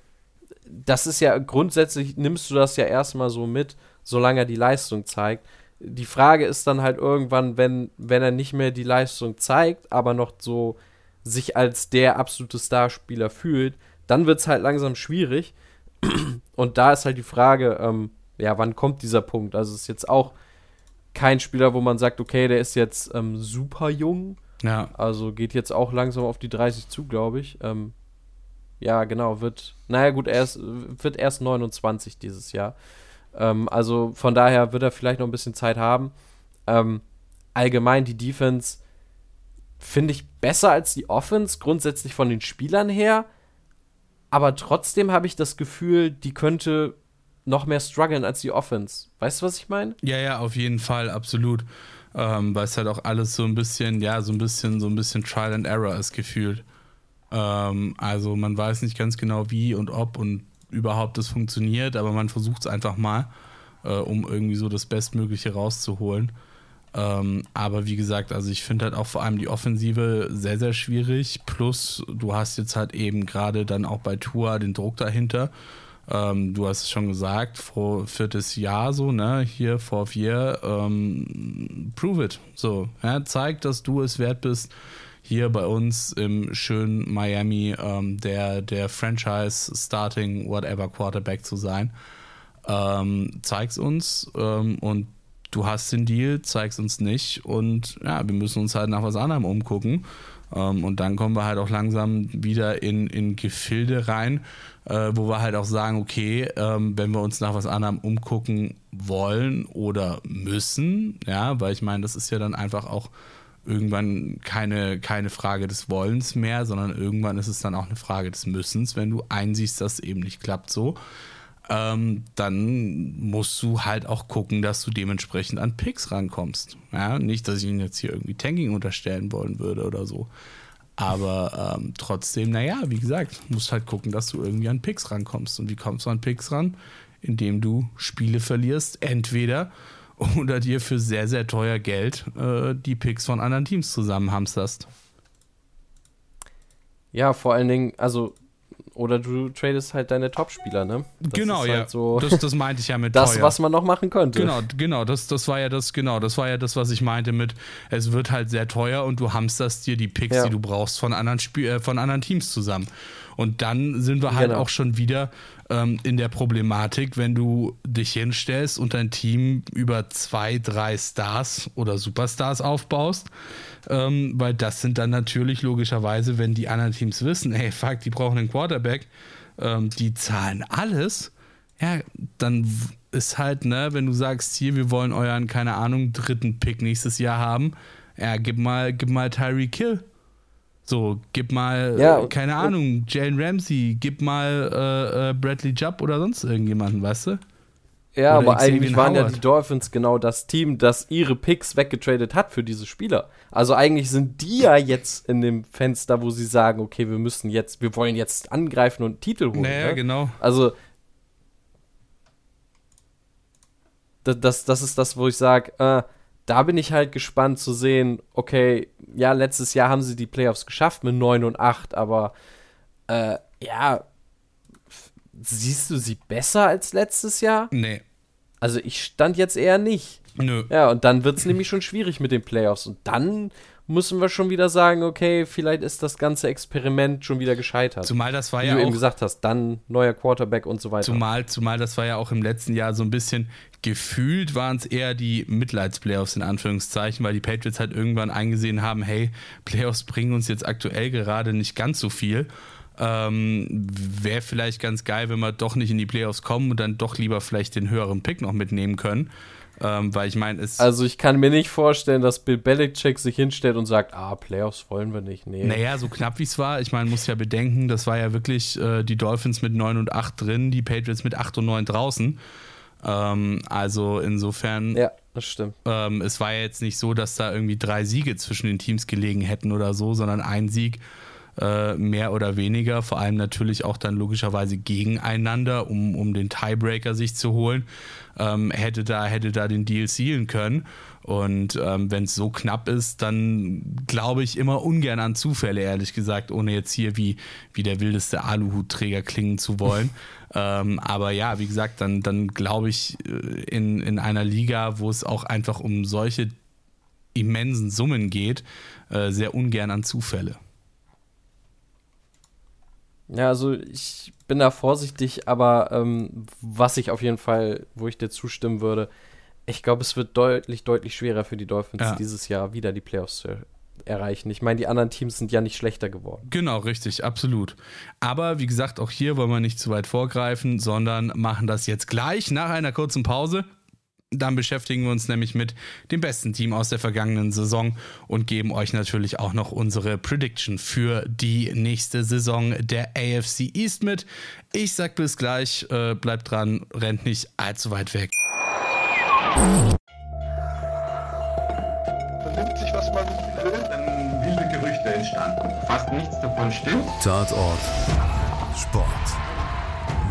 das ist ja grundsätzlich, nimmst du das ja erstmal so mit, solange er die Leistung zeigt. Die Frage ist dann halt irgendwann, wenn, wenn er nicht mehr die Leistung zeigt, aber noch so sich als der absolute Starspieler fühlt, dann wird es halt langsam schwierig. *clears throat* Und da ist halt die Frage, ähm, ja, wann kommt dieser Punkt? Also es ist jetzt auch kein Spieler, wo man sagt, okay, der ist jetzt ähm, super jung. Ja. Also geht jetzt auch langsam auf die 30 zu, glaube ich. Ähm, ja, genau, wird, naja gut, er ist, wird erst 29 dieses Jahr. Ähm, also von daher wird er vielleicht noch ein bisschen Zeit haben. Ähm, allgemein die Defense finde ich besser als die Offense, grundsätzlich von den Spielern her aber trotzdem habe ich das Gefühl, die könnte noch mehr strugglen als die Offense. Weißt du, was ich meine? Ja, ja, auf jeden Fall, absolut. ähm, weil es halt auch alles so ein bisschen, ja, so ein bisschen, so ein bisschen Trial and Error ist gefühlt. Ähm, also man weiß nicht ganz genau, wie und ob und überhaupt das funktioniert, aber man versucht es einfach mal, äh, um irgendwie so das Bestmögliche rauszuholen. Ähm, aber wie gesagt, also ich finde halt auch vor allem die Offensive sehr, sehr schwierig. Plus, du hast jetzt halt eben gerade dann auch bei Tour den Druck dahinter. Ähm, du hast es schon gesagt, vor viertes Jahr so, ne, hier fourth year, ähm, prove it. So, ja, zeig, dass du es wert bist, hier bei uns im schönen Miami ähm, der, der Franchise Starting Whatever Quarterback zu sein. Ähm, zeig's uns ähm, und du hast den Deal, zeig's uns nicht und ja, wir müssen uns halt nach was anderem umgucken. Ähm, und dann kommen wir halt auch langsam wieder in, in Gefilde rein, äh, wo wir halt auch sagen, okay, ähm, wenn wir uns nach was anderem umgucken wollen oder müssen, ja, weil ich meine, das ist ja dann einfach auch irgendwann keine, keine Frage des Wollens mehr, sondern irgendwann ist es dann auch eine Frage des Müssens, wenn du einsiehst, dass es eben nicht klappt so. Ähm, dann musst du halt auch gucken, dass du dementsprechend an Picks rankommst. Ja, nicht, dass ich ihnen jetzt hier irgendwie Tanking unterstellen wollen würde oder so. Aber ähm, trotzdem, naja, wie gesagt, musst halt gucken, dass du irgendwie an Picks rankommst. Und wie kommst du an Picks ran? Indem du Spiele verlierst, entweder oder dir für sehr, sehr teuer Geld äh, die Picks von anderen Teams zusammenhamsterst. Ja, vor allen Dingen, also, oder du tradest halt deine Top-Spieler, ne? Das genau, halt ja. So *laughs* das, das meinte ich ja mit das, teuer. was man noch machen könnte. Genau, genau, das, das war ja das, genau, das war ja das, was ich meinte mit, es wird halt sehr teuer und du hamsterst dir die Picks, Ja. die du brauchst, von anderen Spiel, äh, von anderen Teams zusammen. Und dann sind wir halt Genau. auch schon wieder ähm, in der Problematik, wenn du dich hinstellst und dein Team über zwei, drei Stars oder Superstars aufbaust. Ähm, weil das sind dann natürlich logischerweise, wenn die anderen Teams wissen, hey, fuck, die brauchen einen Quarterback, ähm, die zahlen alles. Ja, dann ist halt, ne, wenn du sagst, hier, wir wollen euren, keine Ahnung, dritten Pick nächstes Jahr haben, ja, gib mal, gib mal Tyree Kill. So, gib mal, Ja, äh, und- keine und- Ahnung, Jalen Ramsey, gib mal äh, äh, Bradley Jupp oder sonst irgendjemanden, weißt du? Ja, Oder aber eigentlich waren ja Howard. die Dolphins genau das Team, das ihre Picks weggetradet hat für diese Spieler. Also eigentlich sind die ja jetzt in dem Fenster, wo sie sagen, okay, wir müssen jetzt, wir wollen jetzt angreifen und Titel holen. Naja, ne? genau. Also das, das, das ist das, wo ich sage, äh, da bin ich halt gespannt zu sehen, okay, ja, letztes Jahr haben sie die Playoffs geschafft mit 9 und 8, aber äh, ja, siehst du sie besser als letztes Jahr? Nee, Also ich stand jetzt eher nicht. nö. Ja, und dann wird es nämlich schon schwierig mit den Playoffs. Und dann müssen wir schon wieder sagen, okay, vielleicht ist das ganze Experiment schon wieder gescheitert. Zumal das war Wie ja du eben auch gesagt hast, dann neuer Quarterback und so weiter. Zumal, zumal das war ja auch im letzten Jahr so ein bisschen gefühlt waren es eher die Mitleidsplayoffs in Anführungszeichen, weil die Patriots halt irgendwann eingesehen haben, hey, Playoffs bringen uns jetzt aktuell gerade nicht ganz so viel. Ähm, Wäre vielleicht ganz geil, wenn wir doch nicht in die Playoffs kommen und dann doch lieber vielleicht den höheren Pick noch mitnehmen können. Ähm, weil ich meine, es. Also ich kann mir nicht vorstellen, dass Bill Belichick sich hinstellt und sagt, ah, Playoffs wollen wir nicht. Nee. Naja, so knapp wie es war, ich meine, muss ja bedenken, das war ja wirklich äh, die Dolphins mit 9 und 8 drin, die Patriots mit 8 und 9 draußen. Ähm, also insofern, Ja, das stimmt. ähm, es war ja jetzt nicht so, dass da irgendwie drei Siege zwischen den Teams gelegen hätten oder so, sondern ein Sieg äh, mehr oder weniger, vor allem natürlich auch dann logischerweise gegeneinander, um, um den Tiebreaker sich zu holen, ähm, hätte, da, hätte da den Deal sealen können. Und ähm, wenn es so knapp ist, dann glaube ich immer ungern an Zufälle, ehrlich gesagt, ohne jetzt hier wie, wie der wildeste Aluhutträger klingen zu wollen. *laughs* ähm, aber ja, wie gesagt, dann, dann glaube ich äh, in, in einer Liga, wo es auch einfach um solche immensen Summen geht, äh, sehr ungern an Zufälle. Ja, also ich bin da vorsichtig, aber ähm, was ich auf jeden Fall, wo ich dir zustimmen würde, ich glaube, es wird deutlich, deutlich schwerer für die Dolphins Ja. dieses Jahr wieder die Playoffs zu erreichen. Ich meine, die anderen Teams sind ja nicht schlechter geworden. Genau, richtig, absolut. Aber wie gesagt, auch hier wollen wir nicht zu weit vorgreifen, sondern machen das jetzt gleich nach einer kurzen Pause. Dann beschäftigen wir uns nämlich mit dem besten Team aus der vergangenen Saison und geben euch natürlich auch noch unsere Prediction für die nächste Saison der AFC East mit. Ich sag bis gleich, äh, bleibt dran, rennt nicht allzu weit weg. Vernimmt sich, was man will, dann wilde Gerüchte entstanden. Fast nichts davon stimmt. Tatort. Sport.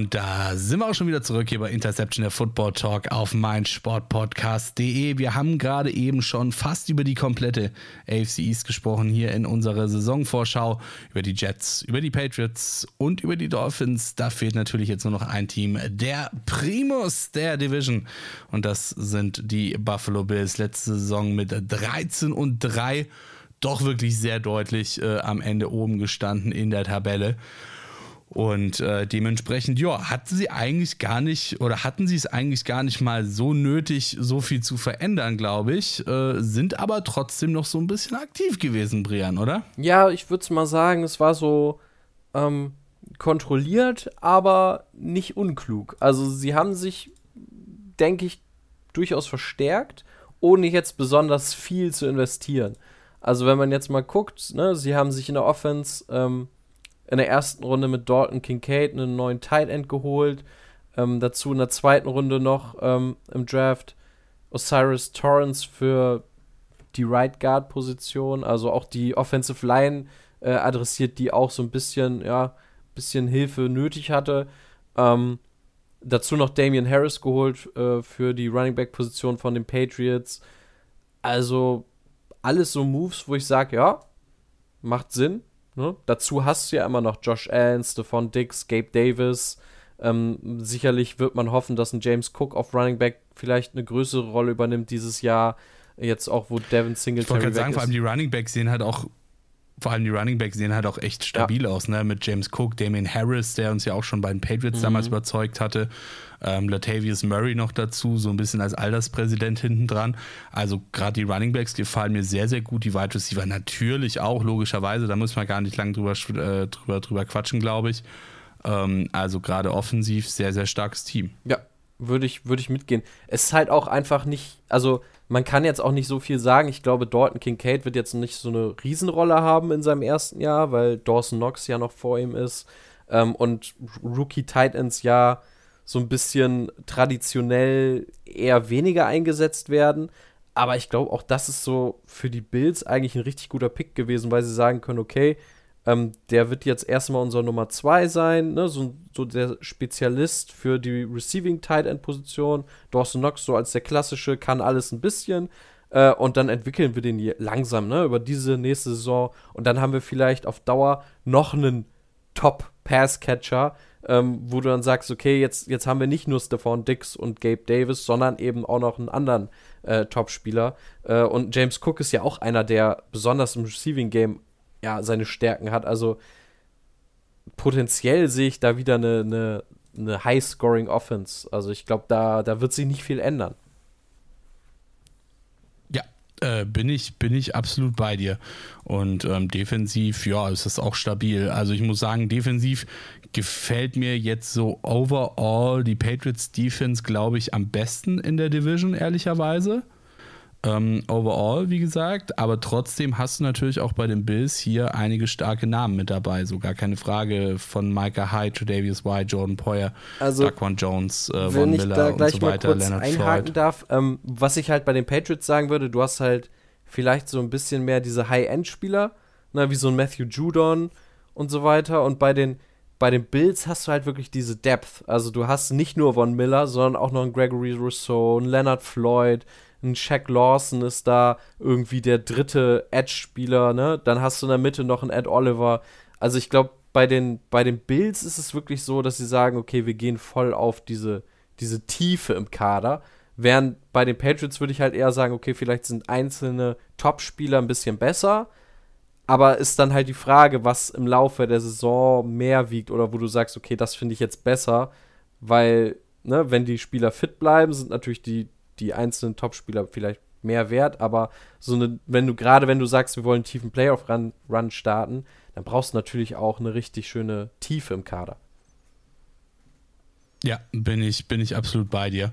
Und da sind wir auch schon wieder zurück hier bei Interception der Football Talk auf meinsportpodcast.de. Wir haben gerade eben schon fast über die komplette AFC East gesprochen hier in unserer Saisonvorschau, über die Jets, über die Patriots und über die Dolphins. Da fehlt natürlich jetzt nur noch ein Team, der Primus der Division. Und das sind die Buffalo Bills letzte Saison mit 13 und 3 doch wirklich sehr deutlich äh, am Ende oben gestanden in der Tabelle. Und äh, dementsprechend, ja, hatten sie eigentlich gar nicht oder hatten sie es eigentlich gar nicht mal so nötig, so viel zu verändern, glaube ich. Äh, sind aber trotzdem noch so ein bisschen aktiv gewesen, Brian, oder? Ja, ich würde es mal sagen, es war so ähm, kontrolliert, aber nicht unklug. Also sie haben sich, denke ich, durchaus verstärkt, ohne jetzt besonders viel zu investieren. Also wenn man jetzt mal guckt, ne, sie haben sich in der Offense ähm, in der ersten Runde mit Dalton Kincaid einen neuen Tight End geholt. Ähm, dazu in der zweiten Runde noch ähm, im Draft Osiris Torrance für die Right Guard Position, also auch die Offensive Line äh, adressiert, die auch so ein bisschen, ja, bisschen Hilfe nötig hatte. Ähm, dazu noch Damian Harris geholt äh, für die Running Back Position von den Patriots. Also alles so Moves, wo ich sage, ja, macht Sinn. Ne? Dazu hast du ja immer noch Josh Allen, Stephon Dix, Gabe Davis. Ähm, sicherlich wird man hoffen, dass ein James Cook auf Running Back vielleicht eine größere Rolle übernimmt dieses Jahr. Jetzt auch, wo Devin Singletary Ich wollte gerade sagen, ist. vor allem die Running Backs sehen halt auch vor allem die Running Backs sehen halt auch echt stabil ja. aus, ne? Mit James Cook, Damien Harris, der uns ja auch schon bei den Patriots mhm. damals überzeugt hatte. Ähm, Latavius Murray noch dazu, so ein bisschen als Alterspräsident hinten dran. Also gerade die Running Backs gefallen mir sehr, sehr gut. Die Wide Receiver natürlich auch, logischerweise. Da muss man gar nicht lange drüber, äh, drüber, drüber quatschen, glaube ich. Ähm, also gerade offensiv sehr, sehr starkes Team. Ja, würde ich, würde ich mitgehen. Es ist halt auch einfach nicht, also man kann jetzt auch nicht so viel sagen. Ich glaube, Dalton Kincaid wird jetzt nicht so eine Riesenrolle haben in seinem ersten Jahr, weil Dawson Knox ja noch vor ihm ist. Ähm, und Rookie Titans ja so ein bisschen traditionell eher weniger eingesetzt werden. Aber ich glaube, auch das ist so für die Bills eigentlich ein richtig guter Pick gewesen, weil sie sagen können, okay, ähm, der wird jetzt erstmal unser Nummer 2 sein, ne? so, so, der Spezialist für die Receiving Tight End Position. Dawson Knox so als der klassische, kann alles ein bisschen. Äh, und dann entwickeln wir den langsam, ne, über diese nächste Saison. Und dann haben wir vielleicht auf Dauer noch einen Top Pass Catcher, ähm, wo du dann sagst, okay, jetzt, jetzt haben wir nicht nur Stephon Dix und Gabe Davis, sondern eben auch noch einen anderen äh, Top-Spieler. Äh, und James Cook ist ja auch einer, der besonders im Receiving Game ja, seine Stärken hat. Also potenziell sehe ich da wieder eine, eine, eine High-Scoring-Offense. Also ich glaube, da, da wird sich nicht viel ändern. Ja, äh, bin, ich, bin ich absolut bei dir. Und ähm, defensiv, ja, ist das auch stabil. Also ich muss sagen, defensiv gefällt mir jetzt so overall die Patriots Defense, glaube ich, am besten in der Division, ehrlicherweise. Ähm, overall, wie gesagt, aber trotzdem hast du natürlich auch bei den Bills hier einige starke Namen mit dabei, so gar keine Frage von Micah Hyde, Tredavious White, Jordan Poyer, also, Daquan Jones, äh, Von Miller da gleich und so weiter, mal kurz Leonard einhaken Floyd. darf, ähm, was ich halt bei den Patriots sagen würde, du hast halt vielleicht so ein bisschen mehr diese High-End-Spieler, ne, wie so ein Matthew Judon und so weiter und bei den bei den Bills hast du halt wirklich diese Depth. Also du hast nicht nur Von Miller, sondern auch noch einen Gregory Rousseau, einen Leonard Floyd, ein Shaq Lawson ist da irgendwie der dritte Edge-Spieler, ne? Dann hast du in der Mitte noch einen Ed Oliver. Also ich glaube, bei den, bei den Bills ist es wirklich so, dass sie sagen, okay, wir gehen voll auf diese, diese Tiefe im Kader. Während bei den Patriots würde ich halt eher sagen, okay, vielleicht sind einzelne Top-Spieler ein bisschen besser, aber ist dann halt die Frage, was im Laufe der Saison mehr wiegt oder wo du sagst, okay, das finde ich jetzt besser, weil, ne, wenn die Spieler fit bleiben, sind natürlich die, die einzelnen Topspieler vielleicht mehr wert, aber so eine, wenn du gerade wenn du sagst, wir wollen einen tiefen Playoff-Run Run starten, dann brauchst du natürlich auch eine richtig schöne Tiefe im Kader. Ja, bin ich, bin ich absolut bei dir.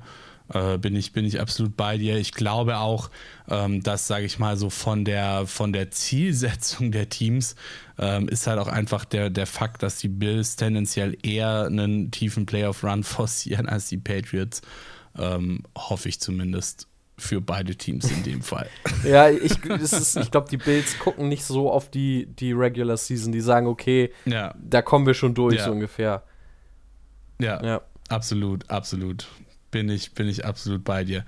Äh, bin, ich, bin ich absolut bei dir. Ich glaube auch, ähm, dass, sage ich mal, so von der, von der Zielsetzung der Teams ähm, ist halt auch einfach der, der Fakt, dass die Bills tendenziell eher einen tiefen Playoff-Run forcieren als die Patriots. Ähm, hoffe ich zumindest für beide Teams in dem Fall. *laughs* ja, ich, ich glaube, die Bills gucken nicht so auf die, die Regular Season. Die sagen, okay, ja. da kommen wir schon durch, ja. so ungefähr. Ja, ja, absolut, absolut. Bin ich, bin ich absolut bei dir.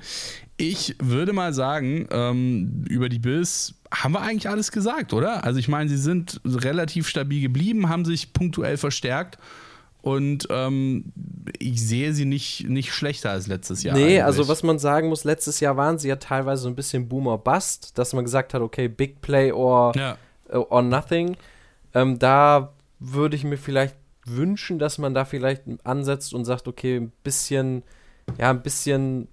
Ich würde mal sagen, ähm, über die Bills haben wir eigentlich alles gesagt, oder? Also ich meine, sie sind relativ stabil geblieben, haben sich punktuell verstärkt und ähm, ich sehe sie nicht, nicht schlechter als letztes Jahr. Nee, eigentlich. also was man sagen muss, letztes Jahr waren sie ja teilweise so ein bisschen Boomer Bust, dass man gesagt hat, okay, Big Play or, ja. or Nothing. Ähm, da würde ich mir vielleicht wünschen, dass man da vielleicht ansetzt und sagt, okay, ein bisschen, ja, ein bisschen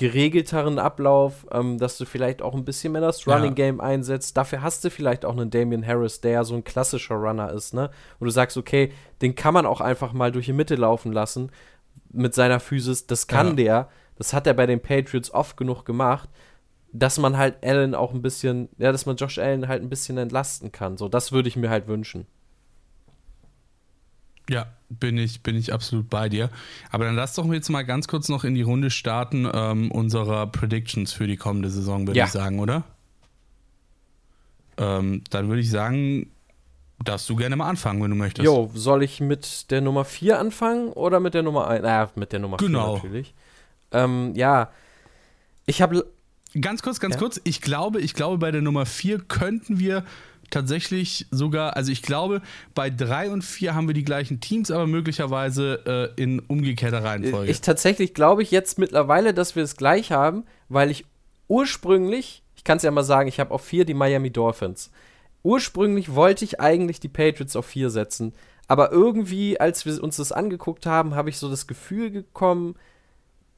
geregelteren Ablauf, ähm, dass du vielleicht auch ein bisschen mehr das Running Game ja. einsetzt. Dafür hast du vielleicht auch einen Damian Harris, der ja so ein klassischer Runner ist, ne? Wo du sagst, okay, den kann man auch einfach mal durch die Mitte laufen lassen mit seiner Physis. Das kann ja. der. Das hat er bei den Patriots oft genug gemacht, dass man halt Allen auch ein bisschen, ja, dass man Josh Allen halt ein bisschen entlasten kann. So, das würde ich mir halt wünschen. Ja, bin ich, bin ich absolut bei dir. Aber dann lass doch jetzt mal ganz kurz noch in die Runde starten ähm, unserer Predictions für die kommende Saison, würde ja. ich sagen, oder? Ähm, dann würde ich sagen, darfst du gerne mal anfangen, wenn du möchtest. Jo, soll ich mit der Nummer 4 anfangen oder mit der Nummer 1? Naja, mit der Nummer 4 genau. natürlich. Ähm, ja, ich habe Ganz kurz, ganz ja? kurz. Ich glaube, ich glaube, bei der Nummer 4 könnten wir tatsächlich sogar, also ich glaube, bei drei und vier haben wir die gleichen Teams, aber möglicherweise äh, in umgekehrter Reihenfolge. Ich tatsächlich glaube ich jetzt mittlerweile, dass wir es gleich haben, weil ich ursprünglich, ich kann es ja mal sagen, ich habe auf vier die Miami Dolphins. Ursprünglich wollte ich eigentlich die Patriots auf vier setzen, aber irgendwie, als wir uns das angeguckt haben, habe ich so das Gefühl bekommen,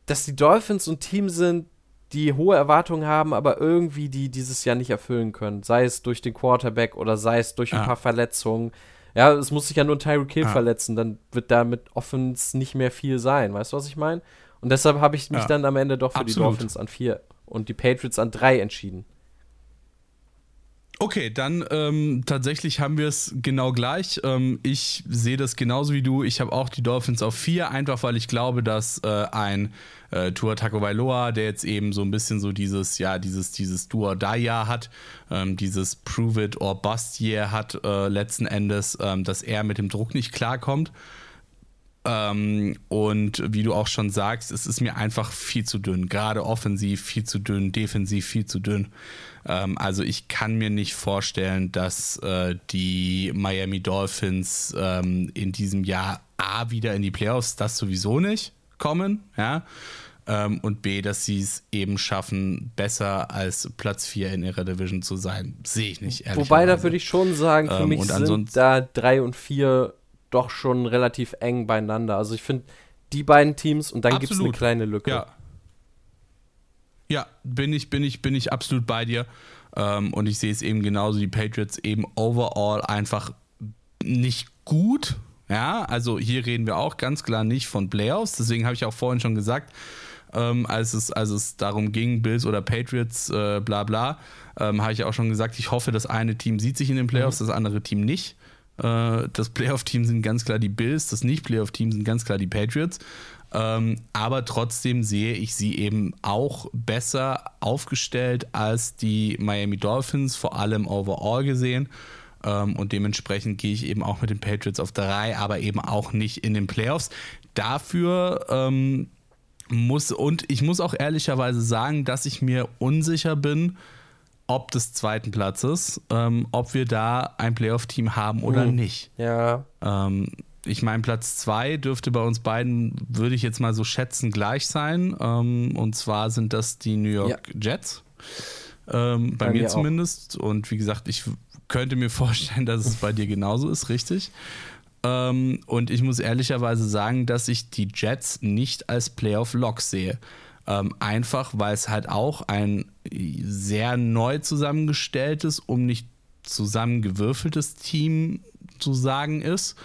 dass die Dolphins ein Team sind, die hohe Erwartungen haben, aber irgendwie die dieses Jahr nicht erfüllen können. Sei es durch den Quarterback oder sei es durch ein ah. paar Verletzungen. Ja, es muss sich ja nur Tyreek Hill ah. verletzen, dann wird da mit Offens nicht mehr viel sein. Weißt du, was ich meine? Und deshalb habe ich mich ja. dann am Ende doch für Absolut. die Dolphins an vier und die Patriots an drei entschieden. Okay, dann ähm, tatsächlich haben wir es genau gleich. Ähm, ich sehe das genauso wie du. Ich habe auch die Dolphins auf vier, einfach weil ich glaube, dass äh, ein äh, Tua Tagovailoa, der jetzt eben so ein bisschen so dieses, ja, dieses, dieses Do or Jahr hat, ähm, dieses Prove it or Bust Year hat, äh, letzten Endes, ähm, dass er mit dem Druck nicht klarkommt. Ähm, und wie du auch schon sagst, es ist mir einfach viel zu dünn. Gerade offensiv viel zu dünn, defensiv viel zu dünn. Ähm, also ich kann mir nicht vorstellen, dass äh, die Miami Dolphins ähm, in diesem Jahr A wieder in die Playoffs, das sowieso nicht kommen, ja. Ähm, und B, dass sie es eben schaffen, besser als Platz 4 in ihrer Division zu sein. Sehe ich nicht, ehrlich. Wobei, da würde ich schon sagen, für ähm, mich sind da 3 und 4 doch schon relativ eng beieinander. Also ich finde, die beiden Teams und dann gibt es eine kleine Lücke. Ja. Ja, bin ich, bin ich, bin ich absolut bei dir. Ähm, und ich sehe es eben genauso, die Patriots eben overall einfach nicht gut. Ja, also hier reden wir auch ganz klar nicht von Playoffs. Deswegen habe ich auch vorhin schon gesagt, ähm, als, es, als es darum ging, Bills oder Patriots, äh, bla bla, ähm, habe ich auch schon gesagt, ich hoffe, das eine Team sieht sich in den Playoffs, mhm. das andere Team nicht. Äh, das Playoff-Team sind ganz klar die Bills, das Nicht-Playoff-Team sind ganz klar die Patriots. Ähm, aber trotzdem sehe ich sie eben auch besser aufgestellt als die Miami Dolphins, vor allem overall gesehen. Ähm, und dementsprechend gehe ich eben auch mit den Patriots auf drei, aber eben auch nicht in den Playoffs. Dafür ähm, muss, und ich muss auch ehrlicherweise sagen, dass ich mir unsicher bin, ob des zweiten Platzes, ähm, ob wir da ein Playoff-Team haben oder hm. nicht. Ja. Ähm, ich meine, Platz zwei dürfte bei uns beiden, würde ich jetzt mal so schätzen, gleich sein. Ähm, und zwar sind das die New York ja. Jets. Ähm, bei, bei, mir, mir zumindest. Und wie gesagt, ich könnte mir *laughs* vorstellen, dass es bei dir genauso ist, richtig. Ähm, und ich muss ehrlicherweise sagen, dass ich die Jets nicht als Playoff-Lock sehe. Ähm, einfach, weil es halt auch ein sehr neu zusammengestelltes, um nicht zusammengewürfeltes Team zu sagen ist.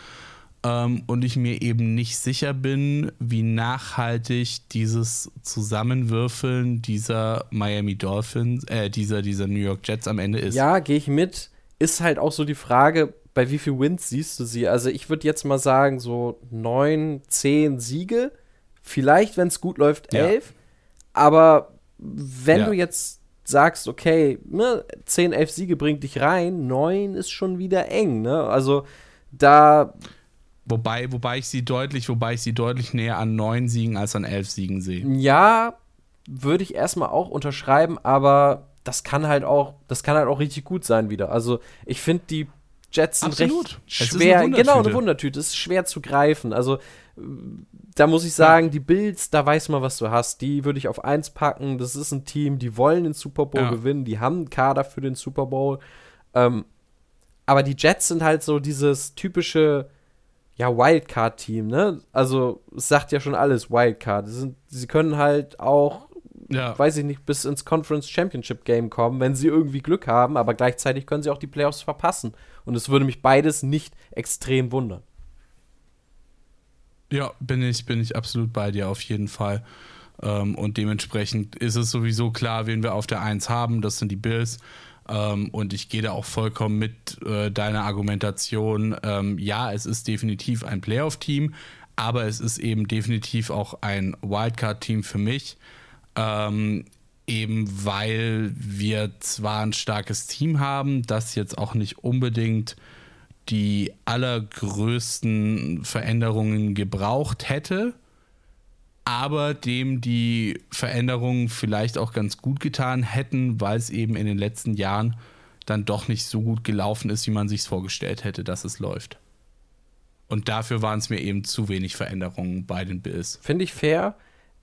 ähm, und ich mir eben nicht sicher bin, wie nachhaltig dieses Zusammenwürfeln dieser Miami Dolphins, äh, dieser, dieser New York Jets am Ende ist. Ja, gehe ich mit. Ist halt auch so die Frage, bei wie viel Wins siehst du sie? Also ich würde jetzt mal sagen, so neun, zehn Siege. Vielleicht, wenn es gut läuft, elf. Ja. Aber wenn ja. du jetzt sagst, okay, ne, 10, 11 Siege bringt dich rein, 9 ist schon wieder eng, ne? Also da. Wobei, wobei ich sie deutlich, wobei ich sie deutlich näher an 9 Siegen als an 11 Siegen sehe. Ja, würde ich erstmal auch unterschreiben, aber das kann halt auch, das kann halt auch richtig gut sein wieder. Also ich finde die Jets sind Absolut. recht schwer, eine genau, eine Wundertüte. Es ist schwer zu greifen. Also da muss ich sagen, die Bills, da weiß man, was du hast. Die würde ich auf eins packen. Das ist ein Team, die wollen den Super Bowl ja. gewinnen. Die haben einen Kader für den Super Bowl. Ähm, aber die Jets sind halt so dieses typische, ja, Wildcard-Team, ne? Also, es sagt ja schon alles, Wildcard. Sie, sind, sie können halt auch, ja. weiß ich nicht, bis ins Conference Championship Game kommen, wenn sie irgendwie Glück haben, aber gleichzeitig können sie auch die Playoffs verpassen. Und es würde mich beides nicht extrem wundern. Ja, bin ich, bin ich absolut bei dir auf jeden Fall. Ähm, und dementsprechend ist es sowieso klar, wen wir auf der 1 haben. Das sind die Bills. Ähm, und ich gehe da auch vollkommen mit äh, deiner Argumentation. Ähm, ja, es ist definitiv ein Playoff-Team, aber es ist eben definitiv auch ein Wildcard-Team für mich. Ähm, eben weil wir zwar ein starkes Team haben, das jetzt auch nicht unbedingt die allergrößten Veränderungen gebraucht hätte, aber dem die Veränderungen vielleicht auch ganz gut getan hätten, weil es eben in den letzten Jahren dann doch nicht so gut gelaufen ist, wie man sich vorgestellt hätte, dass es läuft. Und dafür waren es mir eben zu wenig Veränderungen bei den Bills. Finde ich fair.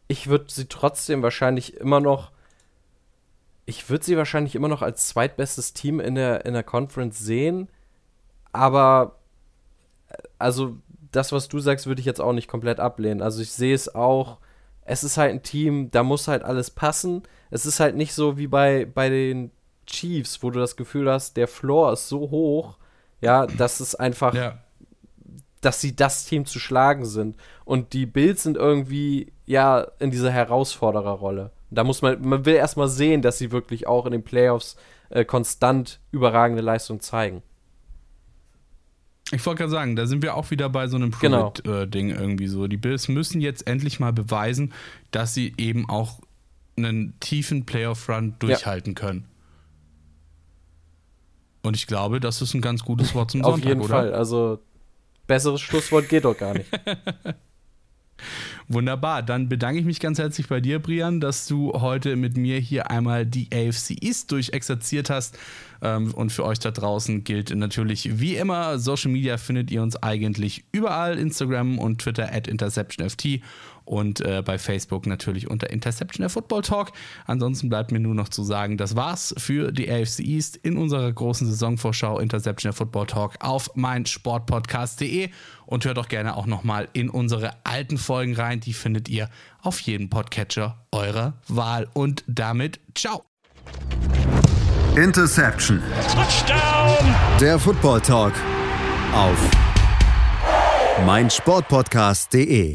Ich würde sie trotzdem wahrscheinlich immer noch. Ich würde sie wahrscheinlich immer noch als zweitbestes Team in der, in der Conference sehen. Aber, also, das, was du sagst, würde ich jetzt auch nicht komplett ablehnen. Also, ich sehe es auch. Es ist halt ein Team, da muss halt alles passen. Es ist halt nicht so wie bei, bei den Chiefs, wo du das Gefühl hast, der Floor ist so hoch, ja, dass es einfach, ja. dass sie das Team zu schlagen sind. Und die Bills sind irgendwie, ja, in dieser Herausfordererrolle. Da muss man, man will erstmal sehen, dass sie wirklich auch in den Playoffs äh, konstant überragende Leistung zeigen. Ich wollte gerade sagen, da sind wir auch wieder bei so einem. Prove-It-Ding genau. irgendwie so. Die Bills müssen jetzt endlich mal beweisen, dass sie eben auch einen tiefen Playoff-Run durchhalten ja. können. Und ich glaube, das ist ein ganz gutes Wort zum Sonntag, Auf jeden oder? Fall. Also, besseres Schlusswort geht doch gar nicht. *laughs* Wunderbar, dann bedanke ich mich ganz herzlich bei dir, Brian, dass du heute mit mir hier einmal die AFC East durchexerziert hast. Ähm, und für euch da draußen gilt natürlich wie immer, Social Media findet ihr uns eigentlich überall, Instagram und Twitter at InterceptionFT und äh, bei Facebook natürlich unter Interception der Football Talk. Ansonsten bleibt mir nur noch zu sagen, das war's für die AFC East in unserer großen Saisonvorschau Interception der Football Talk auf meinsportpodcast.de und hört doch gerne auch nochmal in unsere alten Folgen rein. Die findet ihr auf jedem Podcatcher eurer Wahl. Und damit ciao. Interception. Touchdown. Der Football Talk auf meinsportpodcast.de.